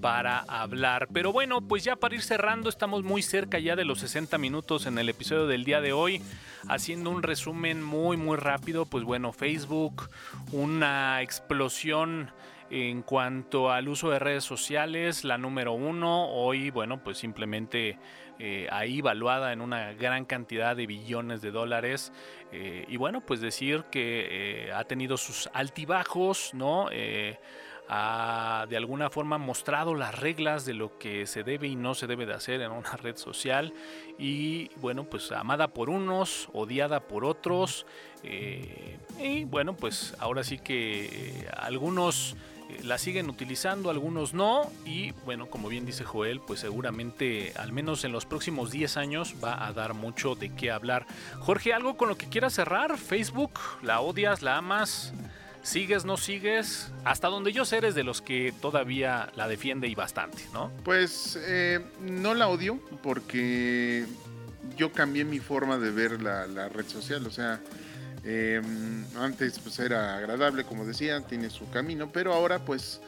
para hablar. Pero bueno, pues ya para ir cerrando, estamos muy cerca ya de los 60 minutos en el episodio del día de hoy. Haciendo un resumen muy muy rápido, pues bueno, Facebook, una explosión en cuanto al uso de redes sociales, la número uno, hoy, bueno, pues simplemente eh, ahí valuada en una gran cantidad de billones de dólares. Eh, y bueno, pues decir que eh, ha tenido sus altibajos, ¿no? Ha de alguna forma mostrado las reglas de lo que se debe y no se debe de hacer en una red social y bueno pues amada por unos, odiada por otros eh, y bueno pues ahora sí que algunos eh, la siguen utilizando, algunos no. Y bueno, como bien dice Joel, pues seguramente al menos en los próximos 10 años va a dar mucho de qué hablar. Jorge, ¿algo con lo que quieras cerrar? ¿Facebook? ¿La odias? ¿La amas? ¿Sigues, no sigues? Hasta donde yo sé eres de los que todavía la defiende y bastante, ¿no? Pues eh, no la odio porque yo cambié mi forma de ver la, la red social. O sea, eh, antes pues era agradable, como decía, tiene su camino, pero ahora pues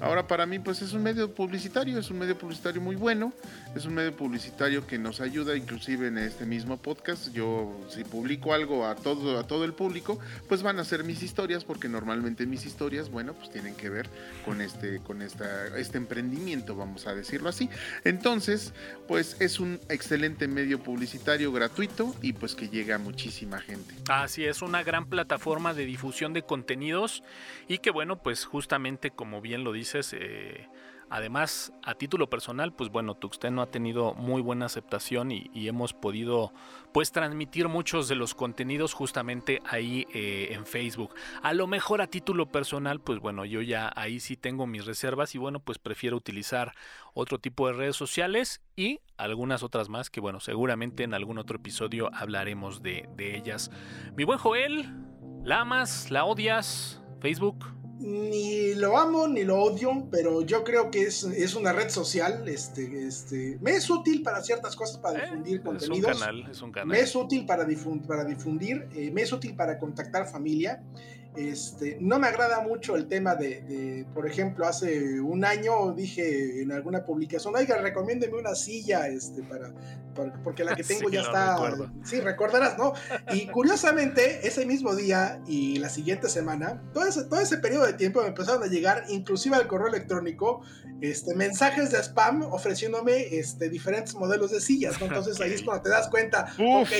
Ahora para mí pues es un medio publicitario, es un medio publicitario muy bueno, es un medio publicitario que nos ayuda inclusive en este mismo podcast. Yo si publico algo a todo a todo el público, pues van a ser mis historias porque normalmente mis historias, bueno, pues tienen que ver con este con esta este emprendimiento, vamos a decirlo así. Entonces, pues es un excelente medio publicitario gratuito y pues que llega a muchísima gente. Así es, una gran plataforma de difusión de contenidos y que bueno, pues justamente como bien lo dice eh, además, a título personal, pues bueno, Tuxteno ha tenido muy buena aceptación y, hemos podido pues transmitir muchos de los contenidos justamente ahí eh, en Facebook. A lo mejor a título personal, pues bueno, yo ya ahí sí tengo mis reservas y bueno, pues prefiero utilizar otro tipo de redes sociales y algunas otras más que bueno, seguramente en algún otro episodio hablaremos de ellas. Mi buen Joel, ¿la amas? ¿La odias? Facebook ni lo amo ni lo odio, pero yo creo que es, es una red social. Este, este, me es útil para ciertas cosas, para eh, difundir contenidos. Es un canal, es un canal. Me es útil para, para difundir, eh, me es útil para contactar familia. Este, no me agrada mucho el tema de, por ejemplo, hace un año dije en alguna publicación, oiga, recomiéndeme una silla, este, para, porque la que [LAUGHS] tengo ya está. Sí, recordarás, ¿no? Y curiosamente, ese mismo día y la siguiente semana, todo ese, todo ese periodo de tiempo me empezaron a llegar, inclusive al correo electrónico, este, mensajes de spam ofreciéndome este, diferentes modelos de sillas, [LAUGHS] Entonces ahí es cuando te das cuenta, ok,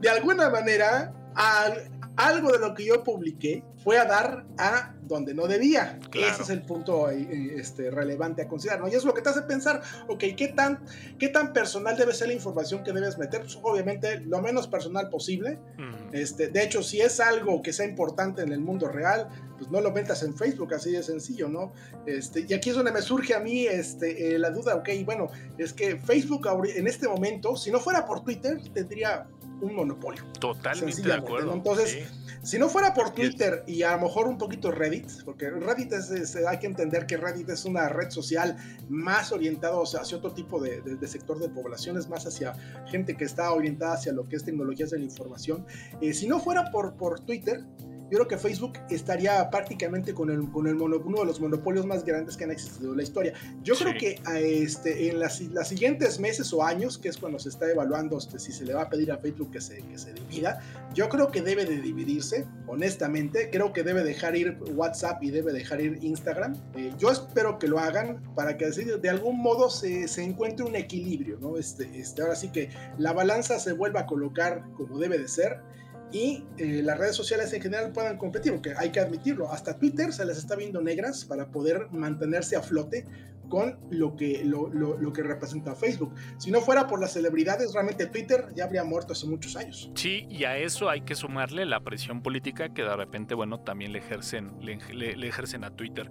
de alguna manera, al, algo de lo que yo publiqué fue a dar a donde no debía. Ese es el punto eh, eh, este, relevante a considerar, ¿no? Y es lo que te hace pensar, ok, ¿qué tan, ¿qué tan personal debe ser la información que debes meter? Pues obviamente lo menos personal posible. este, de hecho, si es algo que sea importante en el mundo real, pues no lo metas en Facebook, así de sencillo, ¿no? Este, y aquí es donde me surge a mí este, eh, la duda, ok, bueno, es que Facebook en este momento, si no fuera por Twitter, tendría un monopolio. Totalmente de acuerdo. Entonces, si no fuera por Twitter y a lo mejor un poquito Reddit, porque Reddit es, hay que entender que Reddit es una red social más orientada hacia otro tipo de, sector de población, es más hacia gente que está orientada hacia lo que es tecnologías de la información. Eh, si no fuera por, por Twitter, yo creo que Facebook estaría prácticamente con, el, con el uno de los monopolios más grandes que han existido en la historia. Yo creo que a este, en las, las, siguientes meses o años, que es cuando se está evaluando este, si se le va a pedir a Facebook que se, que se divida, yo creo que debe de dividirse, honestamente. Creo que debe dejar ir WhatsApp y debe dejar ir Instagram. Eh, yo espero que lo hagan para que de algún modo se, se encuentre un equilibrio, ¿no? Este, este, ahora sí que la balanza se vuelva a colocar como debe de ser y eh, las redes sociales en general puedan competir, porque hay que admitirlo, hasta Twitter se les está viendo negras para poder mantenerse a flote con lo que, lo, lo, que representa Facebook. Si no fuera por las celebridades, realmente Twitter ya habría muerto hace muchos años. Sí, y a eso hay que sumarle la presión política que de repente, bueno, también le ejercen, le ejercen a Twitter.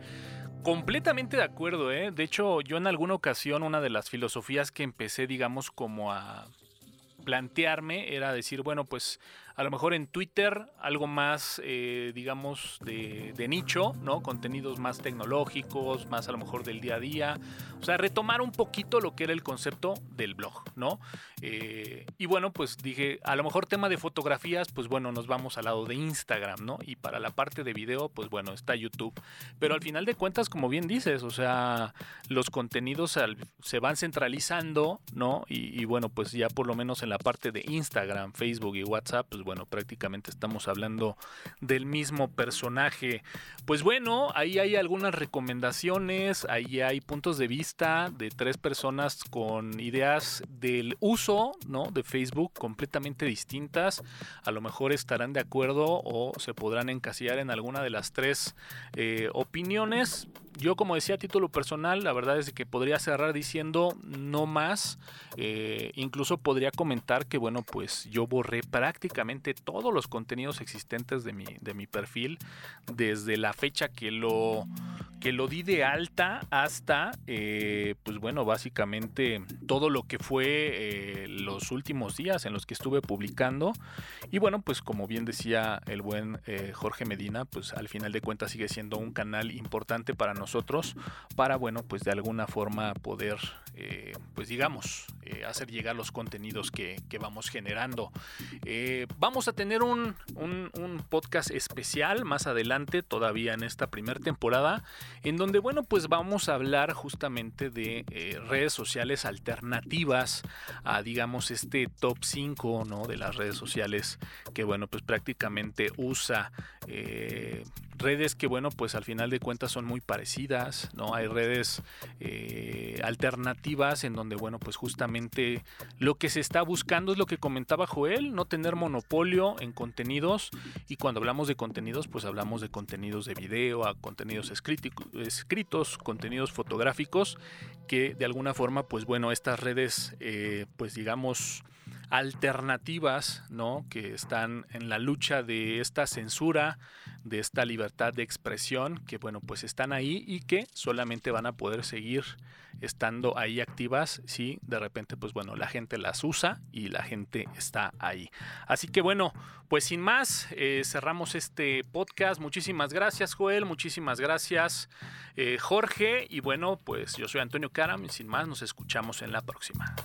Completamente de acuerdo, ¿eh? De hecho, yo en alguna ocasión, una de las filosofías que empecé, digamos, como a plantearme era decir, bueno, pues a lo mejor en Twitter algo más, eh, digamos, de, nicho, ¿no? Contenidos más tecnológicos, más a lo mejor del día a día. O sea, retomar un poquito lo que era el concepto del blog, ¿no? Eh, y bueno, pues dije, a lo mejor tema de fotografías, pues bueno, nos vamos al lado de Instagram, ¿no? Y para la parte de video, pues bueno, está YouTube. Pero al final de cuentas, como bien dices, o sea, los contenidos se van centralizando, ¿no? Y, y bueno, pues ya por lo menos en la parte de Instagram, Facebook y WhatsApp, pues bueno, prácticamente estamos hablando del mismo personaje. Pues bueno, ahí hay algunas recomendaciones, ahí hay puntos de vista de tres personas con ideas del uso, ¿no? De Facebook completamente distintas. A lo mejor estarán de acuerdo o se podrán encasillar en alguna de las tres eh, opiniones. Yo como decía a título personal, la verdad es que podría cerrar diciendo no más. Eh, incluso podría comentar que bueno, pues yo borré prácticamente todos los contenidos existentes de mi, de mi perfil desde la fecha que lo, que lo di de alta hasta, eh, pues bueno, básicamente todo lo que fue eh, los últimos días en los que estuve publicando. Y bueno, pues como bien decía el buen Jorge Medina, pues al final de cuentas sigue siendo un canal importante para nosotros para, bueno, pues de alguna forma poder, eh, pues digamos, eh, hacer llegar los contenidos que, vamos generando. Eh, vamos a tener un, podcast especial más adelante, todavía en esta primera temporada, en donde, bueno, pues vamos a hablar justamente de redes sociales alternativas a, digamos, este top 5, ¿no? De las redes sociales que, bueno, pues prácticamente usa redes que, bueno, pues al final de cuentas son muy parecidas, ¿no? Hay redes eh, alternativas en donde, bueno, pues justamente lo que se está buscando es lo que comentaba Joel, no tener monopolio en contenidos. Y cuando hablamos de contenidos, pues hablamos de contenidos de video, a contenidos escritos, contenidos fotográficos, que de alguna forma, pues bueno, estas redes, eh, pues digamos, alternativas, ¿no? Que están en la lucha de esta censura, de esta libertad de expresión, que bueno, pues están ahí y que solamente van a poder seguir estando ahí activas si de repente, pues bueno, la gente las usa y la gente está ahí. Así que bueno, pues sin más, eh, cerramos este podcast. Muchísimas gracias, Joel, muchísimas gracias, eh, Jorge, y bueno, pues yo soy Antonio Karam y sin más, nos escuchamos en la próxima.